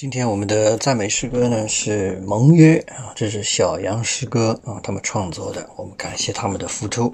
今天我们的赞美诗歌呢是盟约啊，这是小羊诗歌啊，他们创作的，我们感谢他们的付出。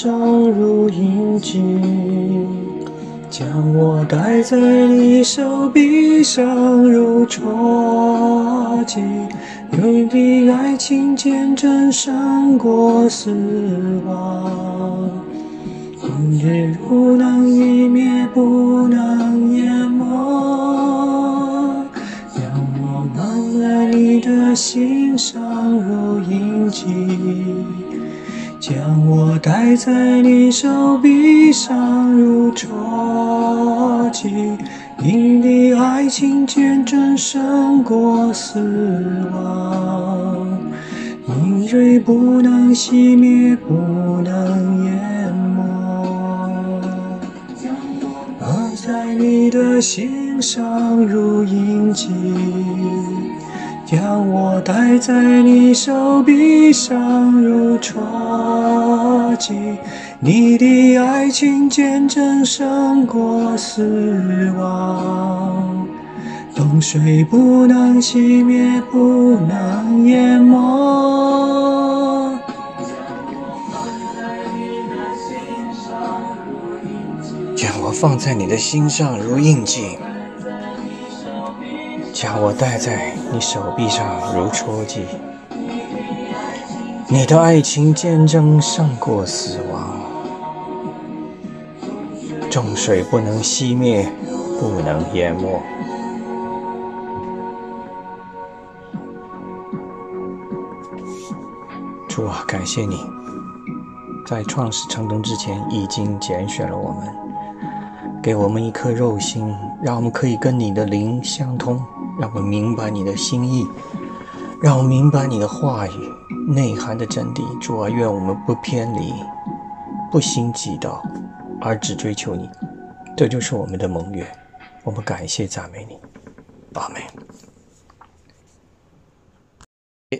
上如印记，将我戴在你手臂上如戳记，有你的爱情见证胜过死亡，胜过死亡，明锐不能熄灭，不能淹没，刻在你的心上如印记。将我戴在你手臂上如戳记，你的爱情见证胜过死亡，冬水不能熄灭，不能淹没。将我放在你的心上如印记。将我戴在你手臂上如戳记，你的爱情见证胜过死亡，重水不能熄灭，不能淹没。感谢你，在创始成功之前已经拣选了我们。给我们一颗肉心，让我们可以跟你的灵相通，让我们明白你的心意，让我明白你的话语内涵的真谛。主啊，愿我们不偏离，不心急道，而只追求你。这就是我们的盟约。我们感谢赞美你，阿门。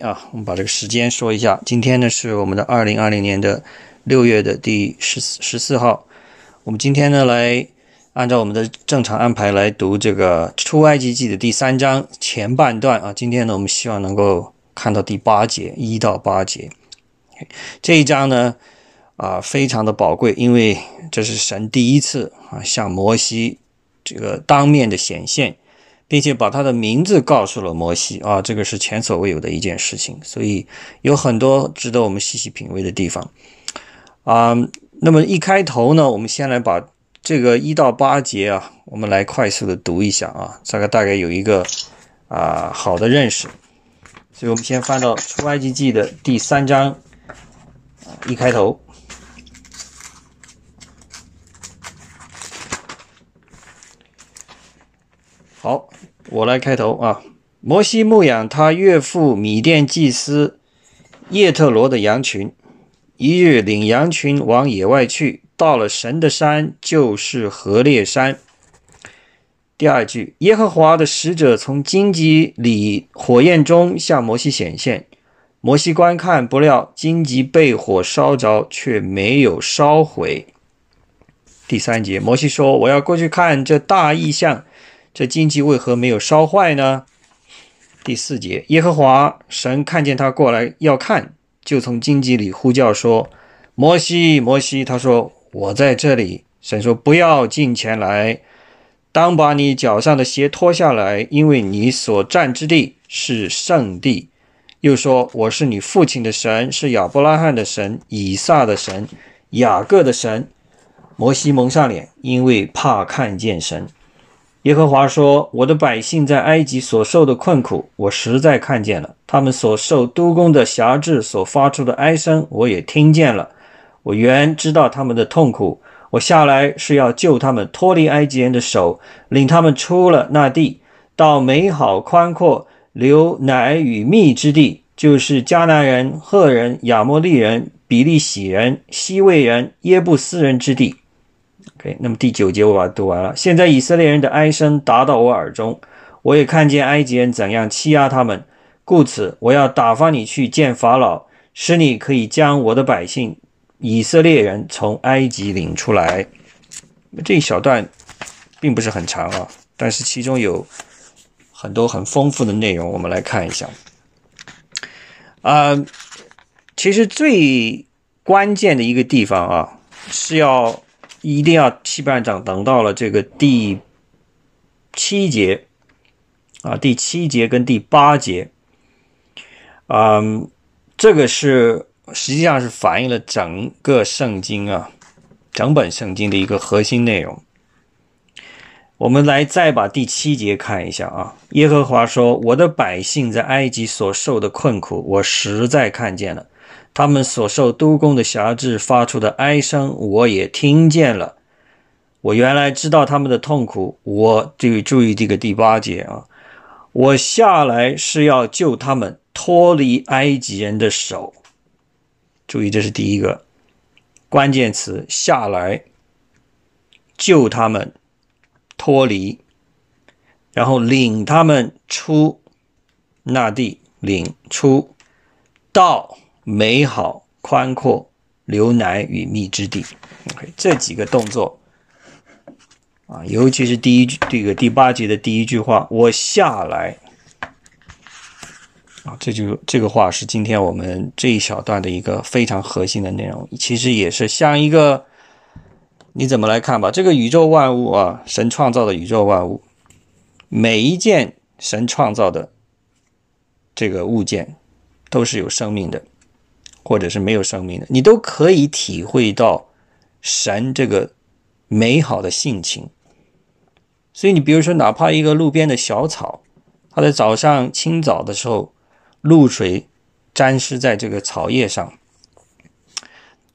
啊，我们把这个时间说一下。今天呢是我们的二零二零年的六月的第十十四号。我们今天呢来按照我们的正常安排来读这个出埃及记的第三章前半段啊。今天呢我们希望能够看到第八节一到八节。这一章呢啊非常的宝贵，因为这是神第一次啊向摩西这个当面的显现。并且把他的名字告诉了摩西啊，这个是前所未有的一件事情，所以有很多值得我们细细品味的地方啊。那么一开头呢，我们先来把这个一到八节啊，我们来快速的读一下啊，这个大概有一个啊好的认识。所以我们先翻到出埃及记的第三章，一开头。好，我来开头啊。摩西牧养他岳父米甸祭司叶特罗的羊群，一日领羊群往野外去，到了神的山，就是何烈山。第二句，耶和华的使者从荆棘里火焰中向摩西显现，摩西观看，不料荆棘被火烧着，却没有烧毁。第三节，摩西说：“我要过去看这大异象。”这荆棘为何没有烧坏呢？第四节，耶和华神看见他过来要看，就从荆棘里呼叫说：“摩西，摩西。”他说：“我在这里。”神说：“不要近前来，当把你脚上的鞋脱下来，因为你所站之地是圣地。”又说：“我是你父亲的神，是亚伯拉罕的神，以撒的神，雅各的神。”摩西蒙上脸，因为怕看见神。耶和华说：“我的百姓在埃及所受的困苦，我实在看见了；他们所受督工的辖制所发出的哀声，我也听见了。我原知道他们的痛苦，我下来是要救他们脱离埃及人的手，领他们出了那地，到美好宽阔、流奶与蜜之地，就是迦南人、赫人、亚摩利人、比利洗人、西魏人、耶布斯人之地。” OK，那么第九节我把它读完了。现在以色列人的哀声达到我耳中，我也看见埃及人怎样欺压他们，故此我要打发你去见法老，使你可以将我的百姓以色列人从埃及领出来。这一小段并不是很长啊，但是其中有很多很丰富的内容，我们来看一下。啊，其实最关键的一个地方啊，是要。一定要七班长等到了这个第七节啊，第七节跟第八节，嗯，这个是实际上是反映了整个圣经啊，整本圣经的一个核心内容。我们来再把第七节看一下啊，耶和华说：“我的百姓在埃及所受的困苦，我实在看见了。”他们所受督工的辖制发出的哀声，我也听见了。我原来知道他们的痛苦，我就注意这个第八节啊。我下来是要救他们脱离埃及人的手。注意，这是第一个关键词：下来救他们脱离，然后领他们出那地，领出到。美好、宽阔、流奶与蜜之地。OK，这几个动作啊，尤其是第一，这个第八节的第一句话，“我下来”，啊，这就这个话是今天我们这一小段的一个非常核心的内容。其实也是像一个，你怎么来看吧？这个宇宙万物啊，神创造的宇宙万物，每一件神创造的这个物件都是有生命的。或者是没有生命的，你都可以体会到神这个美好的性情。所以，你比如说，哪怕一个路边的小草，它在早上清早的时候，露水沾湿在这个草叶上，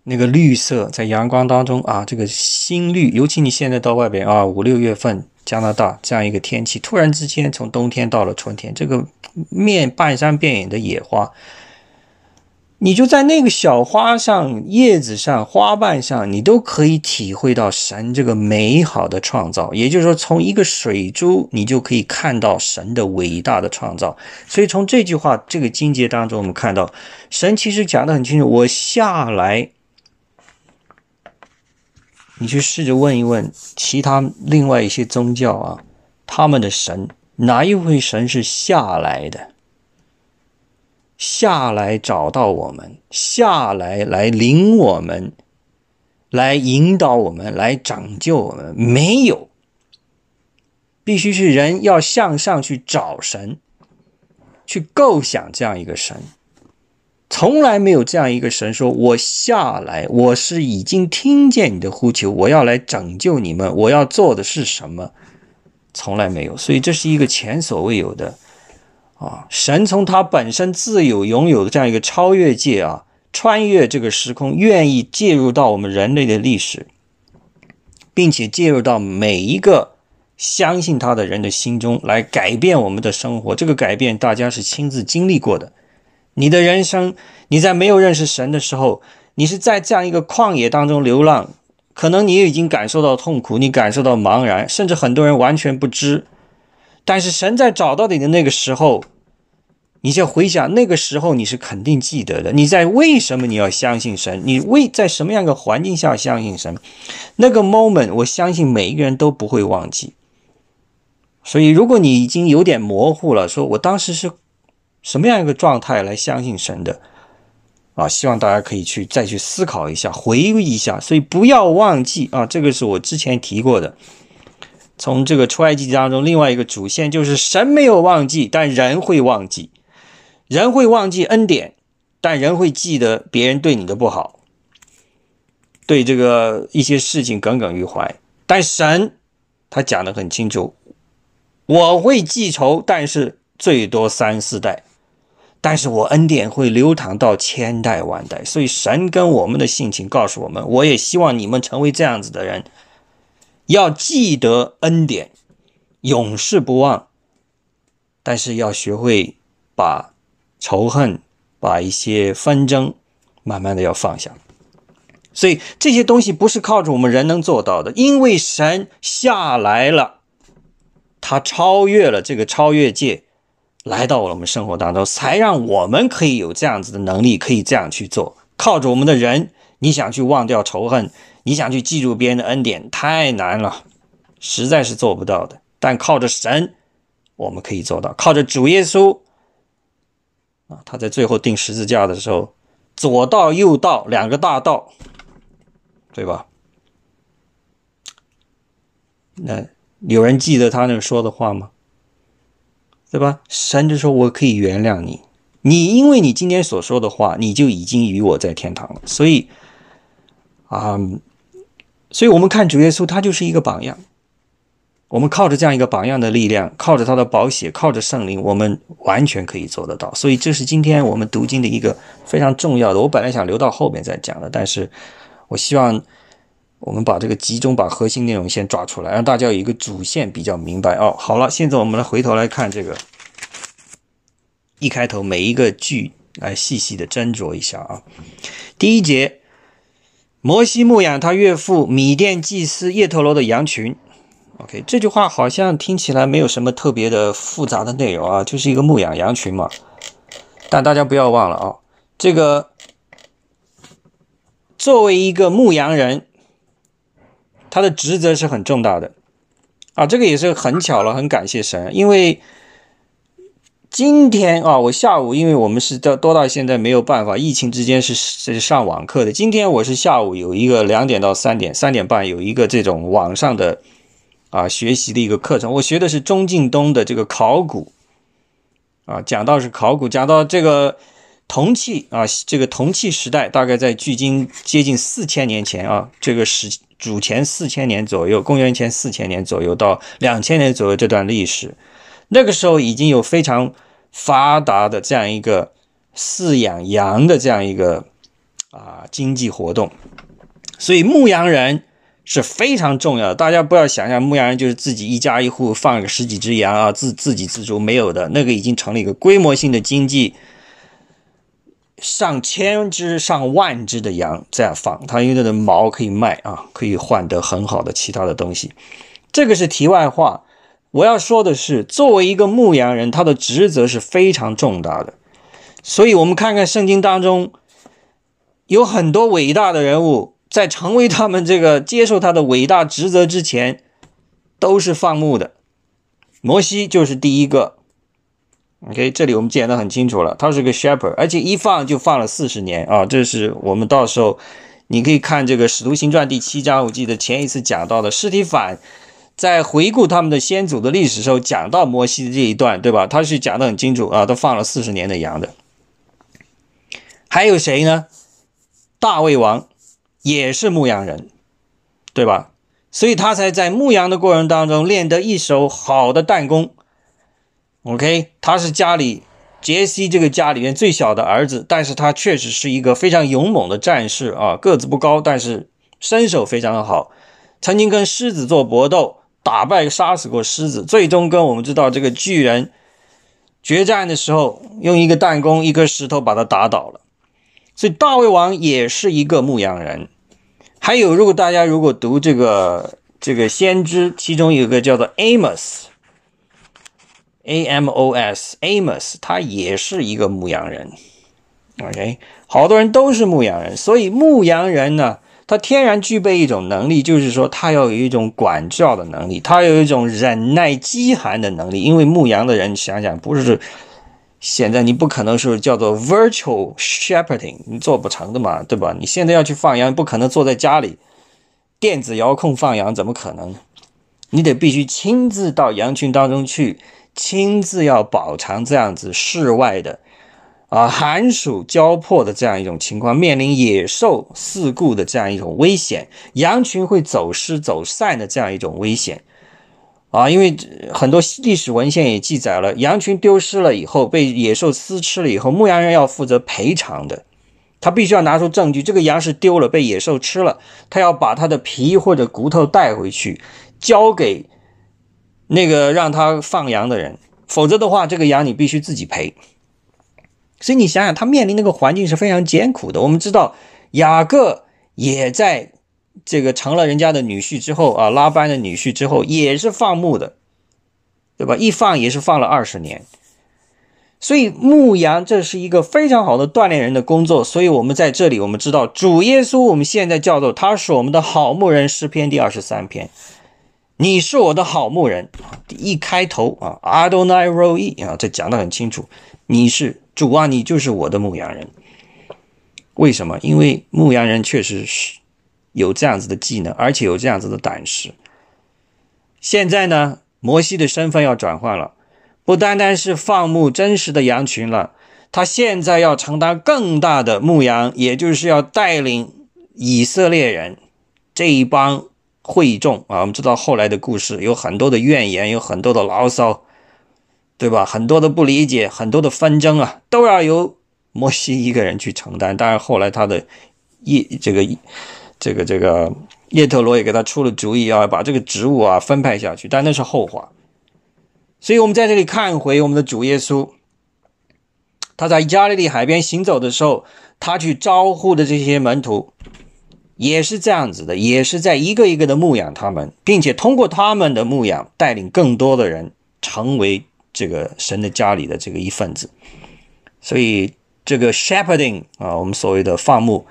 那个绿色在阳光当中啊，这个新绿，尤其你现在到外边啊，五六月份加拿大这样一个天气，突然之间从冬天到了春天，这个面半山遍野的野花。你就在那个小花上、叶子上、花瓣上，你都可以体会到神这个美好的创造。也就是说，从一个水珠，你就可以看到神的伟大的创造。所以，从这句话、这个经节当中，我们看到神其实讲的很清楚：我下来。你去试着问一问其他另外一些宗教啊，他们的神哪一位神是下来的？下来找到我们，下来来领我们，来引导我们，来拯救我们。没有，必须是人要向上去找神，去构想这样一个神。从来没有这样一个神说：“我下来，我是已经听见你的呼求，我要来拯救你们，我要做的是什么？”从来没有，所以这是一个前所未有的。啊，神从他本身自有拥有的这样一个超越界啊，穿越这个时空，愿意介入到我们人类的历史，并且介入到每一个相信他的人的心中来改变我们的生活。这个改变大家是亲自经历过的。你的人生，你在没有认识神的时候，你是在这样一个旷野当中流浪，可能你也已经感受到痛苦，你感受到茫然，甚至很多人完全不知。但是神在找到你的那个时候。你就回想那个时候，你是肯定记得的。你在为什么你要相信神？你为在什么样的环境下相信神？那个 moment，我相信每一个人都不会忘记。所以，如果你已经有点模糊了，说我当时是什么样一个状态来相信神的啊？希望大家可以去再去思考一下，回忆一下。所以不要忘记啊，这个是我之前提过的。从这个出埃及当中，另外一个主线就是神没有忘记，但人会忘记。人会忘记恩典，但人会记得别人对你的不好，对这个一些事情耿耿于怀。但神他讲的很清楚，我会记仇，但是最多三四代，但是我恩典会流淌到千代万代。所以神跟我们的性情告诉我们，我也希望你们成为这样子的人，要记得恩典，永世不忘，但是要学会把。仇恨，把一些纷争慢慢的要放下，所以这些东西不是靠着我们人能做到的，因为神下来了，他超越了这个超越界，来到我们生活当中，才让我们可以有这样子的能力，可以这样去做。靠着我们的人，你想去忘掉仇恨，你想去记住别人的恩典，太难了，实在是做不到的。但靠着神，我们可以做到，靠着主耶稣。啊他在最后钉十字架的时候，左道右道两个大道，对吧？那有人记得他那说的话吗？对吧？神就说：“我可以原谅你，你因为你今天所说的话，你就已经与我在天堂了。”所以，啊，所以我们看主耶稣，他就是一个榜样。我们靠着这样一个榜样的力量，靠着他的宝血，靠着圣灵，我们完全可以做得到。所以，这是今天我们读经的一个非常重要的。我本来想留到后面再讲的，但是我希望我们把这个集中，把核心内容先抓出来，让大家有一个主线比较明白。哦，好了，现在我们来回头来看这个一开头每一个句来细细的斟酌一下啊。第一节，摩西牧养他岳父米甸祭司叶特罗的羊群。OK，这句话好像听起来没有什么特别的复杂的内容啊，就是一个牧养羊群嘛。但大家不要忘了啊，这个作为一个牧羊人，他的职责是很重大的啊。这个也是很巧了，很感谢神，因为今天啊，我下午因为我们是到多到现在没有办法，疫情之间是是上网课的。今天我是下午有一个两点到三点，三点半有一个这种网上的。啊，学习的一个课程，我学的是钟敬东的这个考古，啊，讲到是考古，讲到这个铜器啊，这个铜器时代大概在距今接近四千年前啊，这个时主前四千年左右，公元前四千年左右到两千年左右这段历史，那个时候已经有非常发达的这样一个饲养羊的这样一个啊经济活动。所以牧羊人是非常重要的。大家不要想象牧羊人就是自己一家一户放个十几只羊啊，自自给自足没有的，那个已经成了一个规模性的经济。上千只、上万只的羊这样放，它因为它的毛可以卖啊，可以换得很好的其他的东西。这个是题外话。我要说的是，作为一个牧羊人，他的职责是非常重大的。所以，我们看看圣经当中有很多伟大的人物，在成为他们这个接受他的伟大职责之前，都是放牧的。摩西就是第一个。OK，这里我们讲的很清楚了，他是个 shepherd，而且一放就放了四十年啊！这是我们到时候你可以看这个《使徒行传》第七章，我记得前一次讲到的尸体反。在回顾他们的先祖的历史时候，讲到摩西的这一段，对吧？他是讲的很清楚啊，都放了四十年的羊的。还有谁呢？大卫王也是牧羊人，对吧？所以他才在牧羊的过程当中练得一手好的弹弓。OK，他是家里杰西这个家里面最小的儿子，但是他确实是一个非常勇猛的战士啊，个子不高，但是身手非常的好，曾经跟狮子做搏斗。打败、杀死过狮子，最终跟我们知道这个巨人决战的时候，用一个弹弓、一颗石头把他打倒了。所以大卫王也是一个牧羊人。还有，如果大家如果读这个这个先知，其中有个叫做 Amos，A M O S，Amos，他也是一个牧羊人。OK，好多人都是牧羊人，所以牧羊人呢。他天然具备一种能力，就是说他要有一种管教的能力，他有一种忍耐饥寒的能力。因为牧羊的人，想想不是现在你不可能是叫做 virtual shepherding，你做不成的嘛，对吧？你现在要去放羊，不可能坐在家里电子遥控放羊，怎么可能？你得必须亲自到羊群当中去，亲自要饱尝这样子室外的。啊，寒暑交迫的这样一种情况，面临野兽四顾的这样一种危险，羊群会走失走散的这样一种危险。啊，因为很多历史文献也记载了，羊群丢失了以后，被野兽撕吃了以后，牧羊人要负责赔偿的，他必须要拿出证据，这个羊是丢了，被野兽吃了，他要把它的皮或者骨头带回去，交给那个让他放羊的人，否则的话，这个羊你必须自己赔。所以你想想，他面临那个环境是非常艰苦的。我们知道，雅各也在这个成了人家的女婿之后啊，拉班的女婿之后，也是放牧的，对吧？一放也是放了二十年。所以牧羊这是一个非常好的锻炼人的工作。所以我们在这里，我们知道主耶稣，我们现在叫做他是我们的好牧人，诗篇第二十三篇，你是我的好牧人。一开头啊，Adonai roe 啊，这讲的很清楚，你是。主啊，你就是我的牧羊人。为什么？因为牧羊人确实是有这样子的技能，而且有这样子的胆识。现在呢，摩西的身份要转换了，不单单是放牧真实的羊群了，他现在要承担更大的牧羊，也就是要带领以色列人这一帮会众啊。我们知道后来的故事有很多的怨言，有很多的牢骚。对吧？很多的不理解，很多的纷争啊，都要由摩西一个人去承担。当然，后来他的一这个这个这个叶特罗也给他出了主意，啊把这个职务啊分派下去，但那是后话。所以，我们在这里看回我们的主耶稣，他在加利利海边行走的时候，他去招呼的这些门徒也是这样子的，也是在一个一个的牧养他们，并且通过他们的牧养，带领更多的人成为。这个神的家里的这个一份子，所以这个 shepherding 啊，我们所谓的放牧，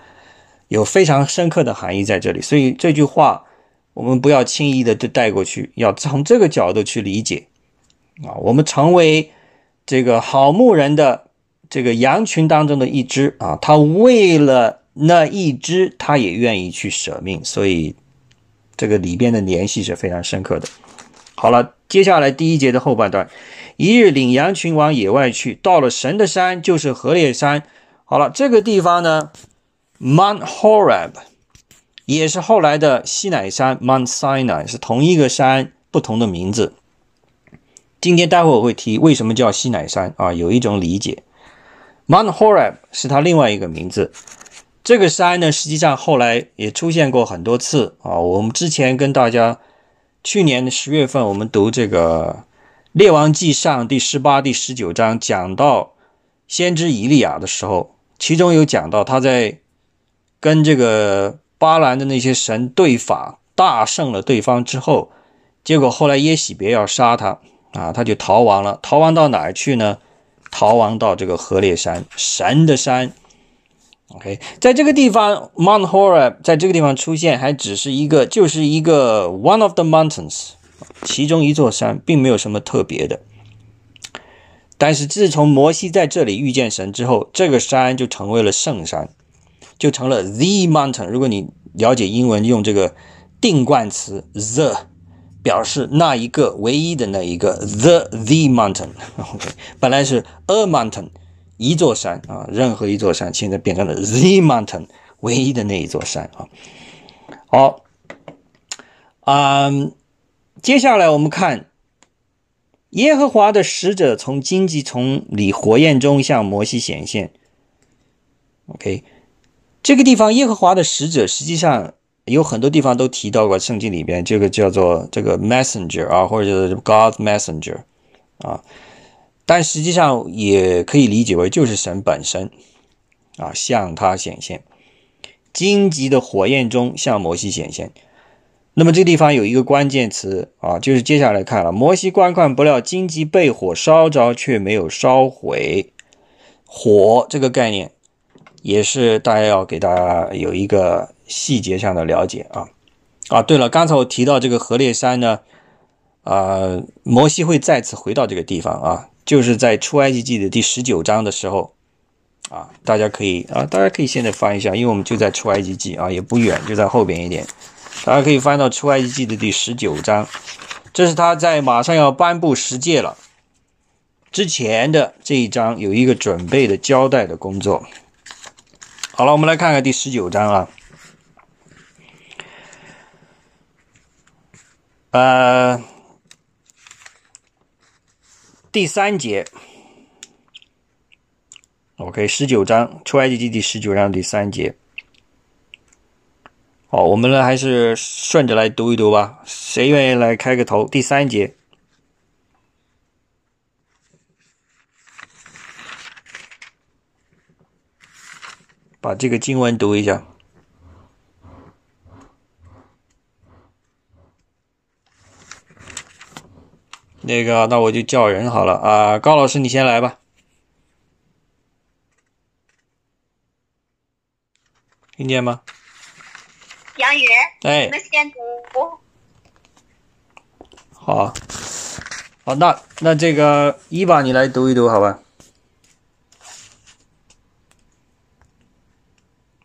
有非常深刻的含义在这里。所以这句话我们不要轻易的就带过去，要从这个角度去理解啊。我们成为这个好牧人的这个羊群当中的一只啊，他为了那一只，他也愿意去舍命。所以这个里边的联系是非常深刻的。好了，接下来第一节的后半段。一日领羊群往野外去，到了神的山，就是河烈山。好了，这个地方呢，Mount Horeb，也是后来的西乃山 Mount Sinai，是同一个山，不同的名字。今天待会我会提为什么叫西乃山啊，有一种理解。Mount Horeb 是它另外一个名字。这个山呢，实际上后来也出现过很多次啊。我们之前跟大家，去年的十月份，我们读这个《列王纪上》第十八、第十九章，讲到先知以利亚的时候，其中有讲到他在跟这个巴兰的那些神对法，大胜了对方之后，结果后来耶喜别要杀他啊，他就逃亡了。逃亡到哪儿去呢？逃亡到这个河烈山，神的山。OK，在这个地方，Mount Horeb 在这个地方出现，还只是一个，就是一个 one of the mountains，其中一座山，并没有什么特别的。但是自从摩西在这里遇见神之后，这个山就成为了圣山，就成了 the mountain。如果你了解英文，用这个定冠词 the 表示那一个唯一的那一个 the the mountain。OK，本来是 a mountain。一座山啊，任何一座山，现在变成了 the mountain，唯一的那一座山啊。好，嗯，接下来我们看耶和华的使者从荆棘丛里火焰中向摩西显现。OK，这个地方耶和华的使者实际上有很多地方都提到过，圣经里边这个叫做这个 messenger 啊，或者是 God messenger 啊。但实际上也可以理解为就是神本身啊向他显现，荆棘的火焰中向摩西显现。那么这地方有一个关键词啊，就是接下来看了，摩西观看不料荆棘被火烧着，却没有烧毁。火这个概念也是大家要给大家有一个细节上的了解啊啊！对了，刚才我提到这个河烈山呢，啊，摩西会再次回到这个地方啊。就是在出埃及记的第十九章的时候，啊，大家可以啊，大家可以现在翻一下，因为我们就在出埃及记啊，也不远，就在后边一点，大家可以翻到出埃及记的第十九章，这是他在马上要颁布十诫了之前的这一章，有一个准备的交代的工作。好了，我们来看看第十九章啊，呃。第三节，OK，十九章出埃及记第十九章第三节。好，我们呢还是顺着来读一读吧。谁愿意来开个头？第三节，把这个经文读一下。那个，那我就叫人好了啊！高老师，你先来吧。听见吗？杨云，哎，那先读。好，好，那那这个一吧，你来读一读，好吧？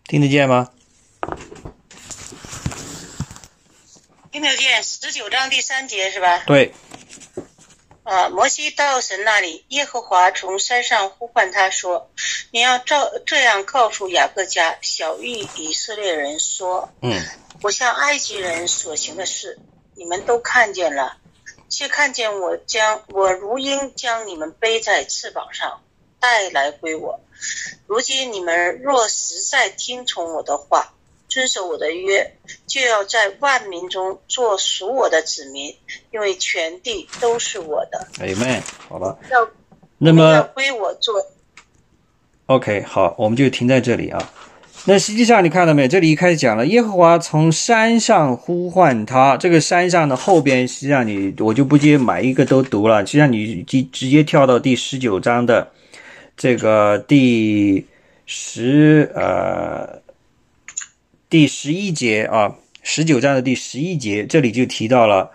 听得见吗？听得见，十九章第三节是吧？对。啊！摩西到神那里，耶和华从山上呼唤他说：“你要照这样告诉雅各家、小玉以色列人说：嗯，我向埃及人所行的事，你们都看见了，却看见我将我如鹰将你们背在翅膀上带来归我。如今你们若实在听从我的话。”遵守我的约，就要在万民中做属我的子民，因为全地都是我的。Amen。好了，要那么归我做。OK，好，我们就停在这里啊。那实际上你看到没？这里一开始讲了，耶和华从山上呼唤他。这个山上的后边，实际上你我就不接每一个都读了。实际上你直直接跳到第十九章的这个第十呃。第十一节啊，十九章的第十一节，这里就提到了，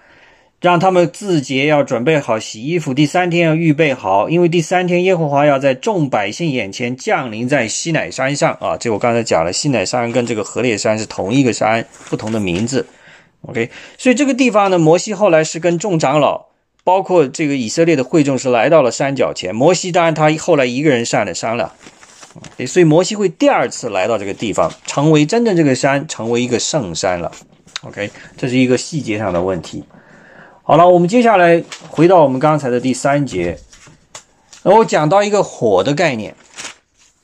让他们自节要准备好洗衣服，第三天要预备好，因为第三天耶和华要在众百姓眼前降临在西乃山上啊。这我刚才讲了，西乃山跟这个河烈山是同一个山，不同的名字。OK，所以这个地方呢，摩西后来是跟众长老，包括这个以色列的会众是来到了山脚前。摩西当然他后来一个人上了山了。所以摩西会第二次来到这个地方，成为真正这个山成为一个圣山了。OK，这是一个细节上的问题。好了，我们接下来回到我们刚才的第三节，那我讲到一个火的概念。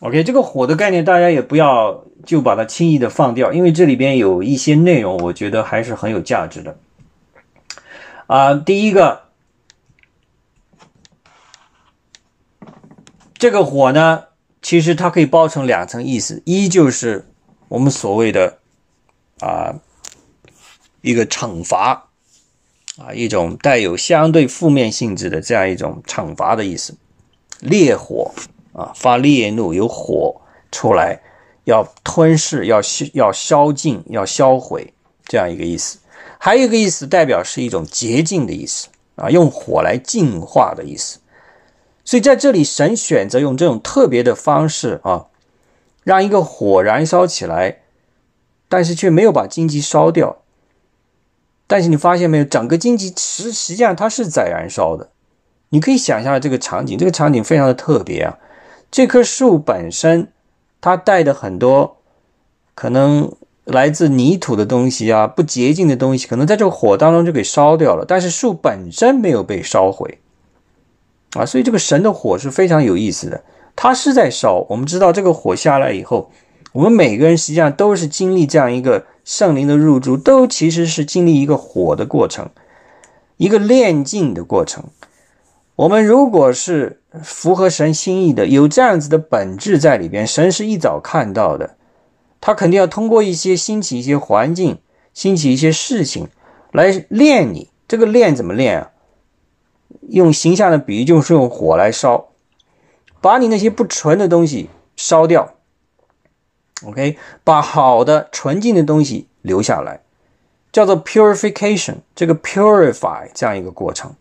OK，这个火的概念大家也不要就把它轻易的放掉，因为这里边有一些内容，我觉得还是很有价值的。啊，第一个，这个火呢，其实它可以包成两层意思，一就是我们所谓的啊一个惩罚啊，一种带有相对负面性质的这样一种惩罚的意思，烈火。啊，发烈怒，有火出来，要吞噬，要消，要消尽，要销毁，这样一个意思。还有一个意思，代表是一种洁净的意思啊，用火来净化的意思。所以在这里，神选择用这种特别的方式啊，让一个火燃烧起来，但是却没有把荆棘烧掉。但是你发现没有，整个荆棘实实际上它是在燃烧的。你可以想象这个场景，这个场景非常的特别啊。这棵树本身，它带的很多可能来自泥土的东西啊，不洁净的东西，可能在这个火当中就给烧掉了。但是树本身没有被烧毁啊，所以这个神的火是非常有意思的，它是在烧。我们知道这个火下来以后，我们每个人实际上都是经历这样一个圣灵的入住，都其实是经历一个火的过程，一个炼净的过程。我们如果是符合神心意的，有这样子的本质在里边，神是一早看到的，他肯定要通过一些兴起一些环境，兴起一些事情来练你。这个练怎么练啊？用形象的比喻，就是用火来烧，把你那些不纯的东西烧掉。OK，把好的纯净的东西留下来，叫做 purification，这个 purify 这样一个过程。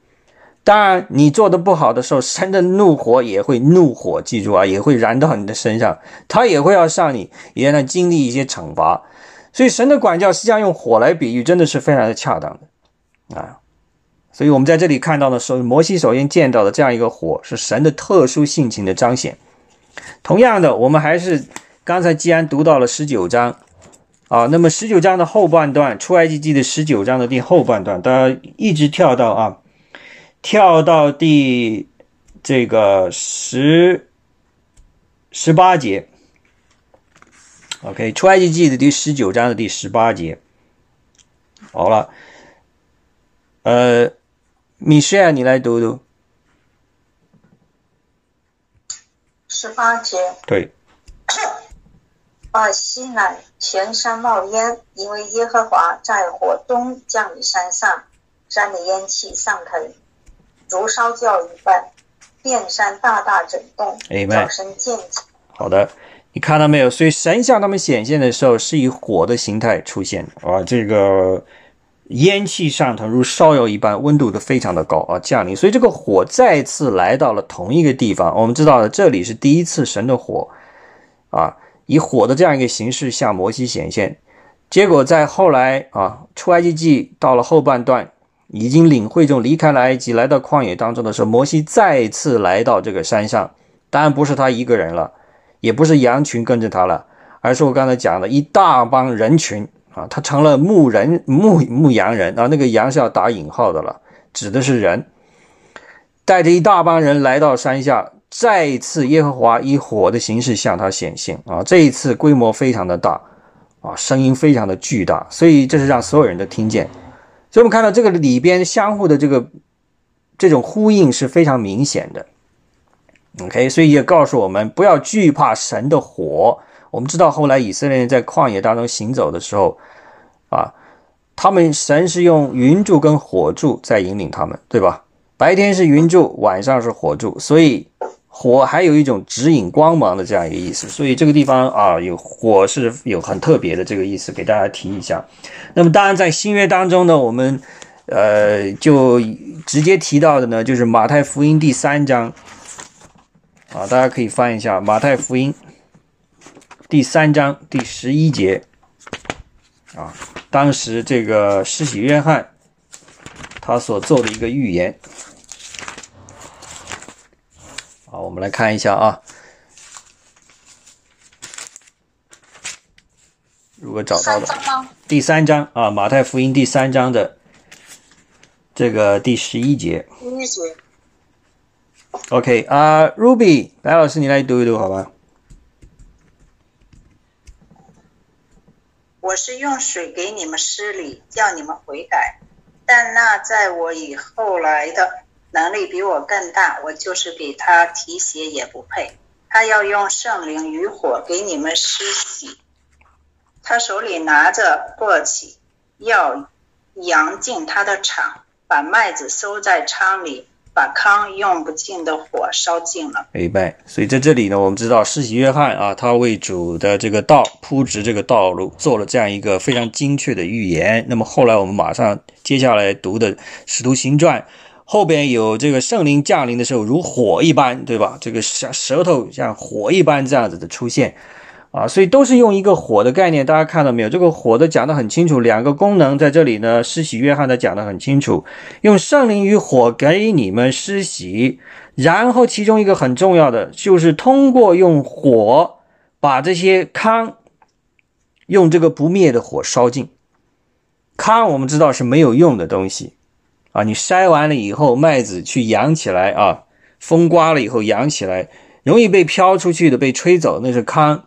当然，你做的不好的时候，神的怒火也会怒火，记住啊，也会燃到你的身上，他也会要上你，也让经历一些惩罚。所以，神的管教实际上用火来比喻，真的是非常的恰当的啊。所以我们在这里看到的时候，摩西首先见到的这样一个火，是神的特殊性情的彰显。同样的，我们还是刚才既然读到了十九章啊，那么十九章的后半段，出埃及记的十九章的第后半段，大家一直跳到啊。跳到第这个十十八节，OK，出埃及记的第十九章的第十八节，好了，呃，米歇尔，你来读读十八节。对，啊，西乃全山冒烟，因为耶和华在火中降临山上，山的烟气上腾。如烧焦一般，遍山大大震动，叫声渐起。好的，你看到没有？所以神向他们显现的时候，是以火的形态出现啊。这个烟气上腾，如烧窑一般，温度都非常的高啊，降临。所以这个火再次来到了同一个地方。我们知道了，这里是第一次神的火啊，以火的这样一个形式向摩西显现。结果在后来啊，出埃及记到了后半段。已经领会中离开了埃及，来到旷野当中的时候，摩西再次来到这个山上。当然不是他一个人了，也不是羊群跟着他了，而是我刚才讲的一大帮人群啊，他成了牧人、牧牧羊人啊。那个羊是要打引号的了，指的是人，带着一大帮人来到山下，再一次耶和华以火的形式向他显现啊。这一次规模非常的大啊，声音非常的巨大，所以这是让所有人都听见。所以，我们看到这个里边相互的这个这种呼应是非常明显的。OK，所以也告诉我们不要惧怕神的火。我们知道后来以色列人在旷野当中行走的时候，啊，他们神是用云柱跟火柱在引领他们，对吧？白天是云柱，晚上是火柱，所以。火还有一种指引光芒的这样一个意思，所以这个地方啊，有火是有很特别的这个意思，给大家提一下。那么当然在新约当中呢，我们呃就直接提到的呢，就是马太福音第三章啊，大家可以翻一下马太福音第三章第十一节啊，当时这个施洗约翰他所做的一个预言。好，我们来看一下啊。如果找到的第三章啊，《马太福音》第三章的这个第十一节。第一节。OK 啊，Ruby，白老师，你来读一读好吧？我是用水给你们施礼，叫你们悔改。但那在我以后来的能力比我更大，我就是给他提鞋也不配。他要用圣灵与火给你们施洗，他手里拿着簸箕，要扬进他的场，把麦子收在仓里。把糠用不尽的火烧尽了。明白。所以在这里呢，我们知道施洗约翰啊，他为主的这个道铺直这个道路，做了这样一个非常精确的预言。那么后来我们马上接下来读的《使徒行传》，后边有这个圣灵降临的时候，如火一般，对吧？这个像舌头像火一般这样子的出现。啊，所以都是用一个火的概念，大家看到没有？这个火的讲得很清楚，两个功能在这里呢。施洗约翰的讲得很清楚，用圣灵与火给你们施洗，然后其中一个很重要的就是通过用火把这些糠用这个不灭的火烧尽。糠我们知道是没有用的东西啊，你筛完了以后，麦子去扬起来啊，风刮了以后扬起来，容易被飘出去的，被吹走，那是糠。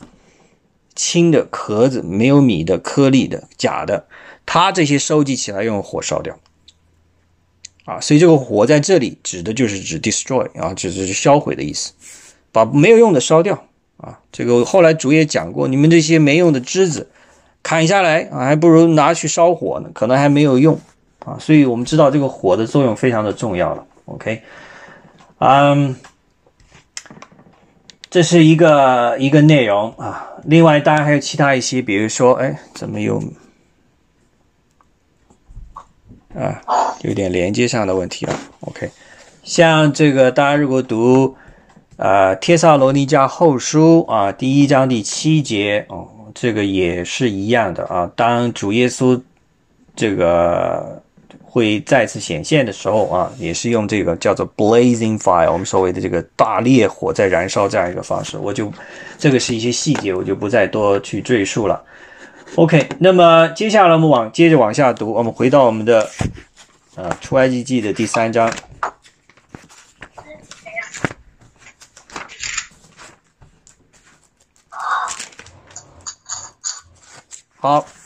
轻的壳子没有米的颗粒的假的，它这些收集起来用火烧掉，啊，所以这个火在这里指的就是指 destroy 啊，指的是销毁的意思，把没有用的烧掉啊。这个后来主也讲过，你们这些没用的枝子砍下来啊，还不如拿去烧火呢，可能还没有用啊。所以我们知道这个火的作用非常的重要了。OK，嗯。这是一个一个内容啊，另外当然还有其他一些，比如说，哎，怎么有啊，有点连接上的问题了。OK，像这个大家如果读呃《帖撒罗尼迦后书》啊，第一章第七节哦，这个也是一样的啊。当主耶稣这个。会再次显现的时候啊，也是用这个叫做 blazing fire，我们所谓的这个大烈火在燃烧这样一个方式。我就这个是一些细节，我就不再多去赘述了。OK，那么接下来我们往接着往下读，我们回到我们的呃出埃及记的第三章。好。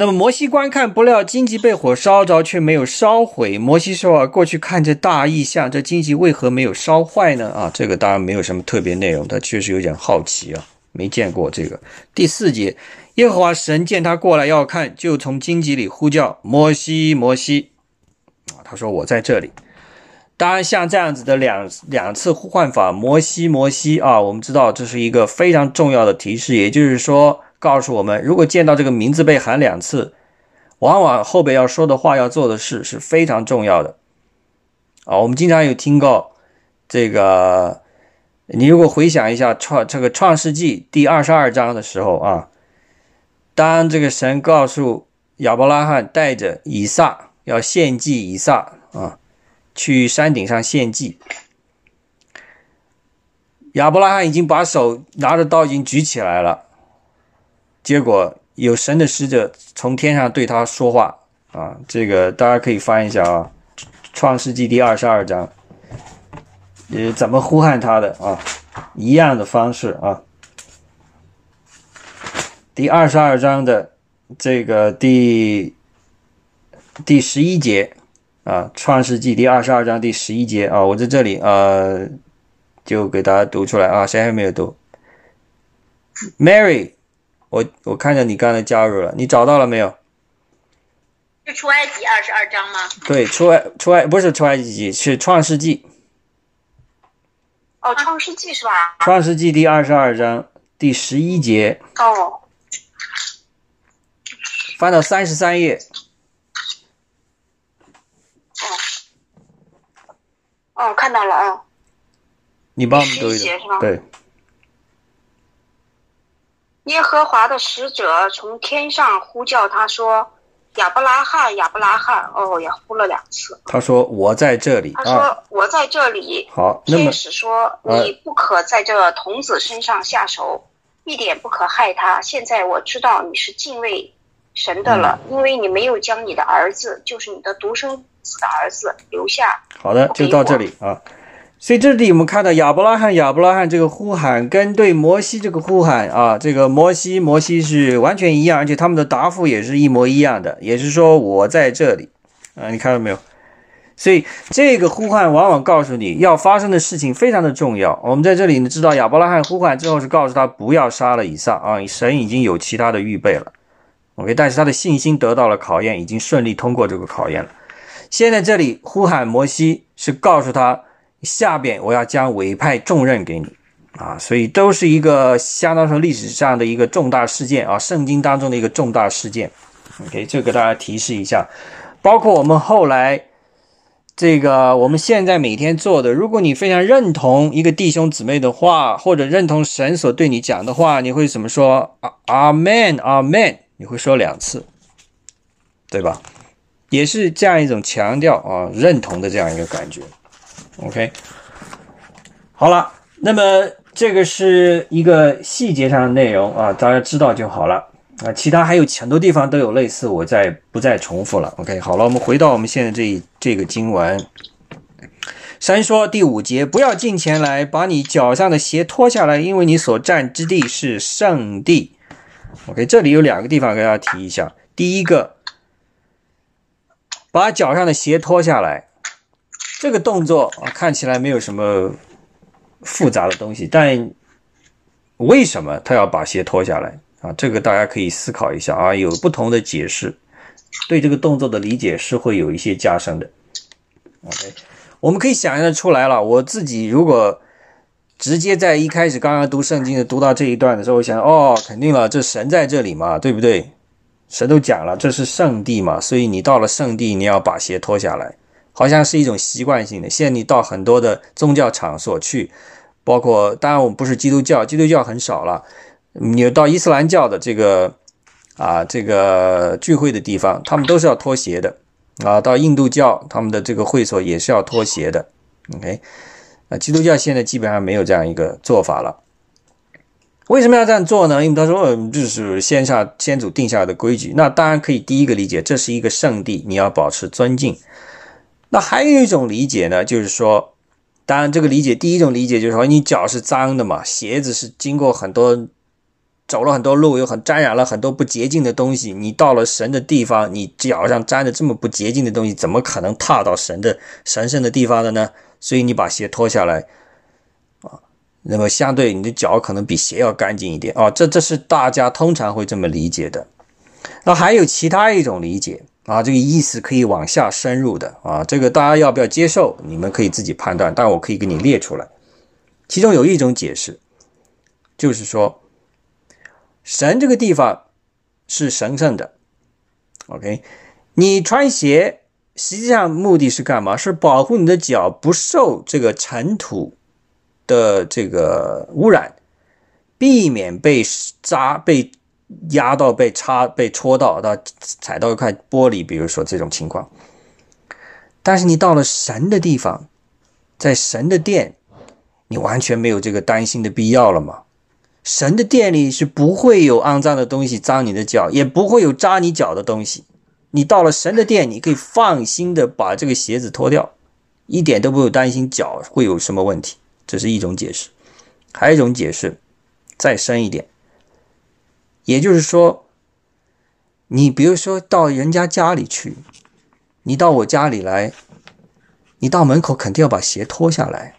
那么摩西观看，不料荆棘被火烧着，却没有烧毁。摩西说：“啊，过去看这大异象，这荆棘为何没有烧坏呢？”啊，这个当然没有什么特别内容，他确实有点好奇啊，没见过这个。第四节，耶和华神见他过来要看，就从荆棘里呼叫摩西，摩西。啊，他说：“我在这里。”当然，像这样子的两两次呼唤法，摩西，摩西啊，我们知道这是一个非常重要的提示，也就是说。告诉我们，如果见到这个名字被喊两次，往往后边要说的话、要做的事是非常重要的啊。我们经常有听过这个，你如果回想一下创这个创世纪第二十二章的时候啊，当这个神告诉亚伯拉罕带着以撒要献祭以撒啊，去山顶上献祭，亚伯拉罕已经把手拿着刀已经举起来了。结果有神的使者从天上对他说话啊，这个大家可以翻一下啊，《创世纪》第二十二章，呃，怎么呼喊他的啊？一样的方式啊。第二十二章的这个第第十一节啊，《创世纪》第二十二章第十一节啊，我在这里呃，就给大家读出来啊，谁还没有读？Mary。我我看见你刚才加入了，你找到了没有？是出埃及二十二章吗？对，出埃出埃不是出埃及是创世纪。哦，创世纪是吧？创世纪第二十二章第十一节。哦。翻到三十三页。哦。哦，看到了啊。你帮我们读一读。对。耶和华的使者从天上呼叫他说：“亚伯拉罕，亚伯拉罕。”哦，也呼了两次。他说：“我在这里。”他说：“我在这里。”好，天使说：“你不可在这童子身上下手，一点不可害他。现在我知道你是敬畏神的了，因为你没有将你的儿子，就是你的独生子的儿子留下。”好的，就到这里啊。所以这里我们看到亚伯拉罕，亚伯拉罕这个呼喊跟对摩西这个呼喊啊，这个摩西，摩西是完全一样，而且他们的答复也是一模一样的，也是说我在这里啊，你看到没有？所以这个呼唤往往告诉你要发生的事情非常的重要。我们在这里呢知道亚伯拉罕呼唤之后是告诉他不要杀了以撒啊，神已经有其他的预备了。OK，但是他的信心得到了考验，已经顺利通过这个考验了。现在这里呼喊摩西是告诉他。下边我要将委派重任给你啊，所以都是一个相当说历史上的一个重大事件啊，圣经当中的一个重大事件。OK，这个大家提示一下，包括我们后来这个我们现在每天做的，如果你非常认同一个弟兄姊妹的话，或者认同神所对你讲的话，你会怎么说？啊阿门，阿门，你会说两次，对吧？也是这样一种强调啊，认同的这样一个感觉。OK，好了，那么这个是一个细节上的内容啊，大家知道就好了啊。其他还有很多地方都有类似，我再不再重复了。OK，好了，我们回到我们现在这这个经文，神说第五节，不要进前来，把你脚上的鞋脱下来，因为你所站之地是圣地。OK，这里有两个地方给大家提一下，第一个，把脚上的鞋脱下来。这个动作啊，看起来没有什么复杂的东西，但为什么他要把鞋脱下来啊？这个大家可以思考一下啊，有不同的解释，对这个动作的理解是会有一些加深的。OK，我们可以想象的出来了。我自己如果直接在一开始刚刚读圣经的读到这一段的时候，我想哦，肯定了，这神在这里嘛，对不对？神都讲了，这是圣地嘛，所以你到了圣地，你要把鞋脱下来。好像是一种习惯性的。现在你到很多的宗教场所去，包括当然我们不是基督教，基督教很少了。你到伊斯兰教的这个啊这个聚会的地方，他们都是要脱鞋的啊。到印度教他们的这个会所也是要脱鞋的。OK，啊，基督教现在基本上没有这样一个做法了。为什么要这样做呢？因为他说这是先下先祖定下的规矩。那当然可以第一个理解，这是一个圣地，你要保持尊敬。那还有一种理解呢，就是说，当然这个理解，第一种理解就是说，你脚是脏的嘛，鞋子是经过很多走了很多路，有很沾染了很多不洁净的东西。你到了神的地方，你脚上沾着这么不洁净的东西，怎么可能踏到神的神圣的地方的呢？所以你把鞋脱下来，啊，那么相对你的脚可能比鞋要干净一点啊。这这是大家通常会这么理解的。那还有其他一种理解。啊，这个意思可以往下深入的啊，这个大家要不要接受？你们可以自己判断，但我可以给你列出来。其中有一种解释，就是说，神这个地方是神圣的。OK，你穿鞋实际上目的是干嘛？是保护你的脚不受这个尘土的这个污染，避免被扎被。压到被插被戳到，到踩到一块玻璃，比如说这种情况。但是你到了神的地方，在神的殿，你完全没有这个担心的必要了嘛？神的殿里是不会有肮脏的东西脏你的脚，也不会有扎你脚的东西。你到了神的殿，你可以放心的把这个鞋子脱掉，一点都不用担心脚会有什么问题。这是一种解释，还有一种解释，再深一点。也就是说，你比如说到人家家里去，你到我家里来，你到门口肯定要把鞋脱下来，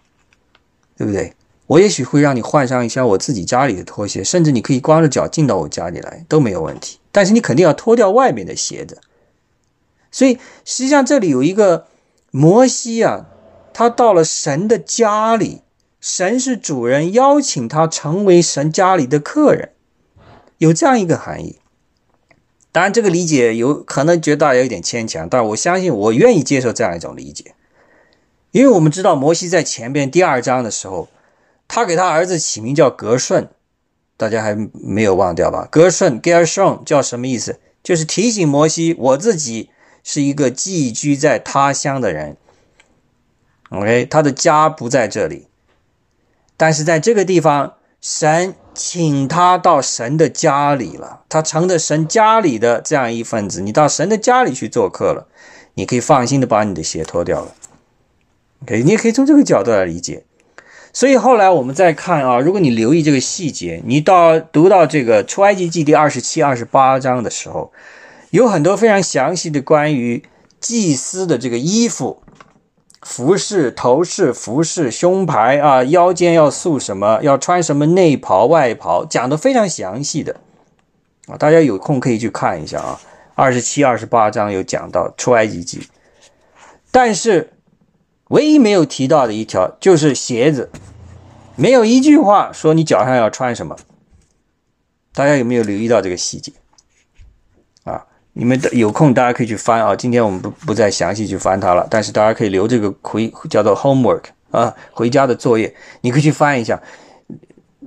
对不对？我也许会让你换上一双我自己家里的拖鞋，甚至你可以光着脚进到我家里来都没有问题。但是你肯定要脱掉外面的鞋子。所以实际上这里有一个摩西啊，他到了神的家里，神是主人，邀请他成为神家里的客人。有这样一个含义，当然这个理解有可能觉得有点牵强，但我相信我愿意接受这样一种理解，因为我们知道摩西在前边第二章的时候，他给他儿子起名叫格顺，大家还没有忘掉吧？格顺 Gershon 叫什么意思？就是提醒摩西，我自己是一个寄居在他乡的人，OK，他的家不在这里，但是在这个地方。神请他到神的家里了，他成了神家里的这样一份子。你到神的家里去做客了，你可以放心的把你的鞋脱掉了。OK，你也可以从这个角度来理解。所以后来我们再看啊，如果你留意这个细节，你到读到这个出埃及记第二十七、二十八章的时候，有很多非常详细的关于祭司的这个衣服、服饰、头饰、服饰、胸牌啊、腰间要束什么，要穿什么内袍、外袍，讲的非常详细的啊。大家有空可以去看一下啊，二十七、二十八章有讲到出埃及记，但是。唯一没有提到的一条就是鞋子，没有一句话说你脚上要穿什么。大家有没有留意到这个细节？你们有空大家可以去翻啊。今天我们不不再详细去翻它了，但是大家可以留这个回叫做 homework 啊，回家的作业，你可以去翻一下，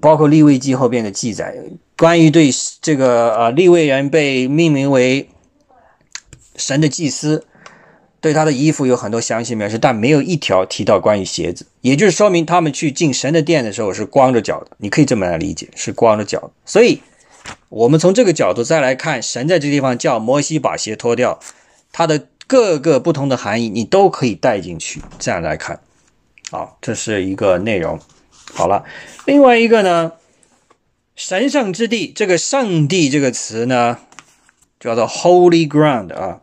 包括立位记后边的记载，关于对这个啊立位人被命名为神的祭司。对他的衣服有很多详细描述，但没有一条提到关于鞋子，也就是说明他们去进神的殿的时候是光着脚的。你可以这么来理解，是光着脚的。所以，我们从这个角度再来看，神在这地方叫摩西把鞋脱掉，它的各个不同的含义你都可以带进去。这样来看，好，这是一个内容。好了，另外一个呢，神圣之地这个圣地这个词呢，叫做 Holy Ground 啊。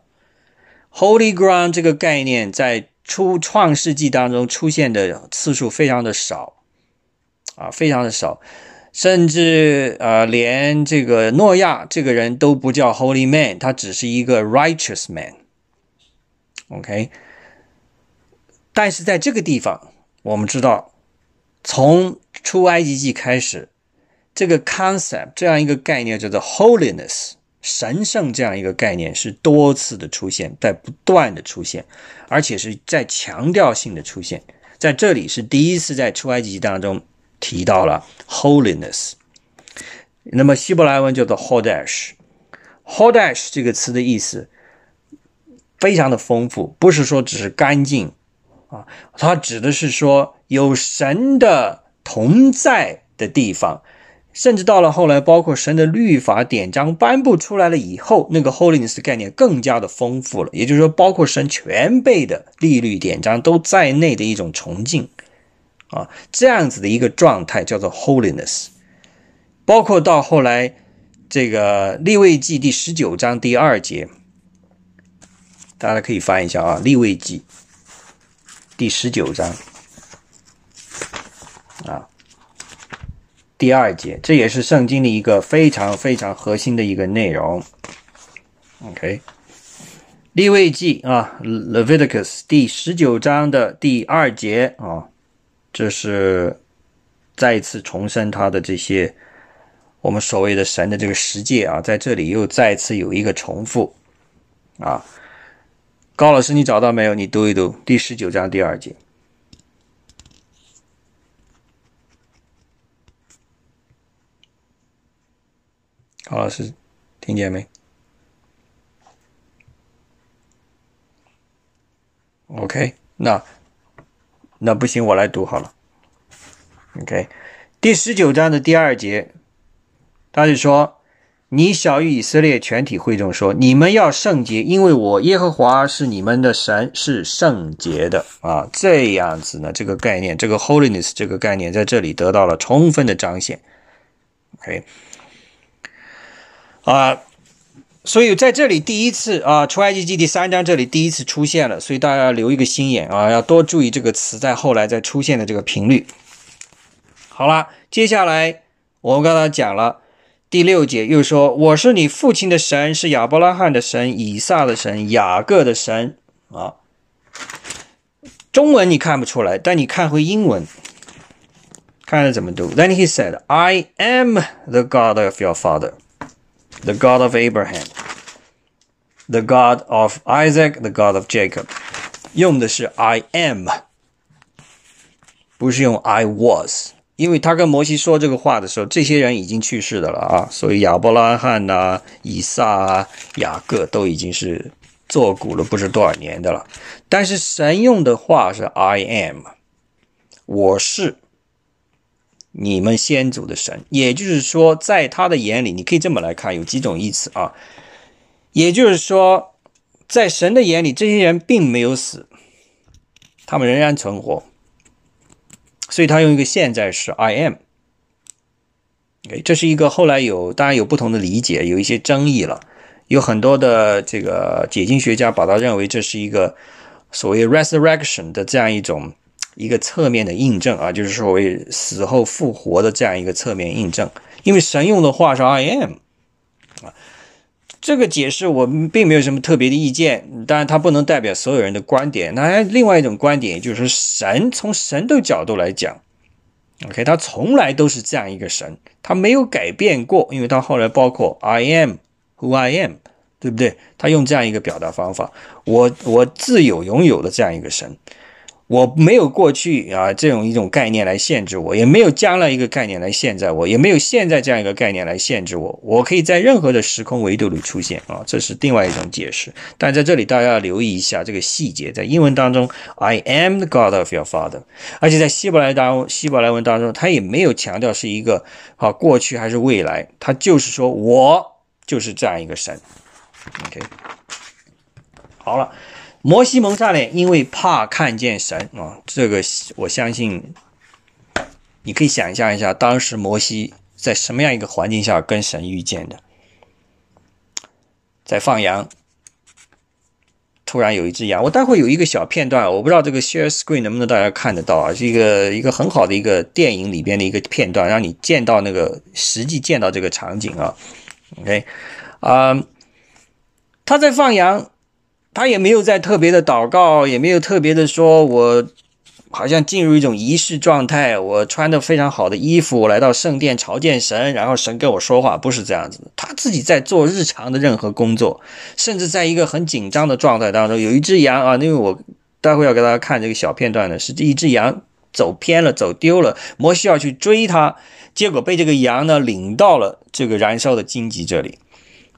Holy ground 这个概念在出创世纪当中出现的次数非常的少，啊，非常的少，甚至呃，连这个诺亚这个人都不叫 Holy man，他只是一个 righteous man。OK，但是在这个地方，我们知道，从出埃及记开始，这个 concept 这样一个概念叫做 holiness。神圣这样一个概念是多次的出现，在不断的出现，而且是在强调性的出现。在这里是第一次在出埃及记当中提到了 holiness。那么希伯来文叫做 hodash，hodash 这个词的意思非常的丰富，不是说只是干净啊，它指的是说有神的同在的地方。甚至到了后来，包括神的律法典章颁布出来了以后，那个 holiness 概念更加的丰富了。也就是说，包括神全备的律律典章都在内的一种崇敬啊，这样子的一个状态叫做 holiness。包括到后来这个立位记第十九章第二节，大家可以翻一下啊，立位记第十九章啊。第二节，这也是圣经的一个非常非常核心的一个内容。OK，立位记啊，Leviticus 第十九章的第二节啊，这是再一次重申他的这些我们所谓的神的这个十诫啊，在这里又再次有一个重复啊。高老师，你找到没有？你读一读第十九章第二节。高老师，听见没？OK，那那不行，我来读好了。OK，第十九章的第二节，他就说：“你小于以色列全体会众说，你们要圣洁，因为我耶和华是你们的神，是圣洁的啊。”这样子呢，这个概念，这个 holiness 这个概念，在这里得到了充分的彰显。OK。啊，所以在这里第一次啊，出埃及记第三章这里第一次出现了，所以大家要留一个心眼啊，要多注意这个词在后来再出现的这个频率。好了，接下来我们刚才讲了第六节，又说我是你父亲的神，是亚伯拉罕的神，以撒的神，雅各的神啊。中文你看不出来，但你看回英文，看他怎么读。Then he said, "I am the God of your father." The God of Abraham, the God of Isaac, the God of Jacob，用的是 I am，不是用 I was，因为他跟摩西说这个话的时候，这些人已经去世的了啊，所以亚伯拉罕呐、以撒啊、雅各都已经是作古了不知多少年的了。但是神用的话是 I am，我是。你们先祖的神，也就是说，在他的眼里，你可以这么来看，有几种意思啊。也就是说，在神的眼里，这些人并没有死，他们仍然存活。所以他用一个现在时 I am。哎，这是一个后来有当然有不同的理解，有一些争议了。有很多的这个解经学家把它认为这是一个所谓 resurrection 的这样一种一个侧面的印证啊，就是所谓死后复活的这样一个侧面印证。因为神用的话是 I am 啊，这个解释我并没有什么特别的意见。当然，它不能代表所有人的观点。那另外一种观点就是神从神的角度来讲，OK，他从来都是这样一个神，他没有改变过，因为他后来包括 I am。Who I am，对不对？他用这样一个表达方法，我我自有拥有的这样一个神，我没有过去啊这种一种概念来限制我，也没有将来一个概念来限制我，也没有现在这样一个概念来限制我。我可以在任何的时空维度里出现啊，这是另外一种解释。但在这里大家要留意一下这个细节，在英文当中，I am the God of your father，而且在希伯来当希伯来文当中，他也没有强调是一个啊过去还是未来，他就是说我。就是这样一个神，OK，好了，摩西蒙上脸，因为怕看见神啊，这个我相信，你可以想象一下，当时摩西在什么样一个环境下跟神遇见的，在放羊，突然有一只羊，我待会有一个小片段，我不知道这个 share screen 能不能大家看得到啊，是一个一个很好的一个电影里边的一个片段，让你见到那个实际见到这个场景啊。OK，啊，他在放羊，他也没有在特别的祷告，也没有特别的说，我好像进入一种仪式状态，我穿的非常好的衣服，我来到圣殿朝见神，然后神跟我说话，不是这样子的。他自己在做日常的任何工作，甚至在一个很紧张的状态当中，有一只羊啊，因为我待会要给大家看这个小片段呢，是一只羊走偏了，走丢了，摩西要去追它。结果被这个羊呢领到了这个燃烧的荆棘这里，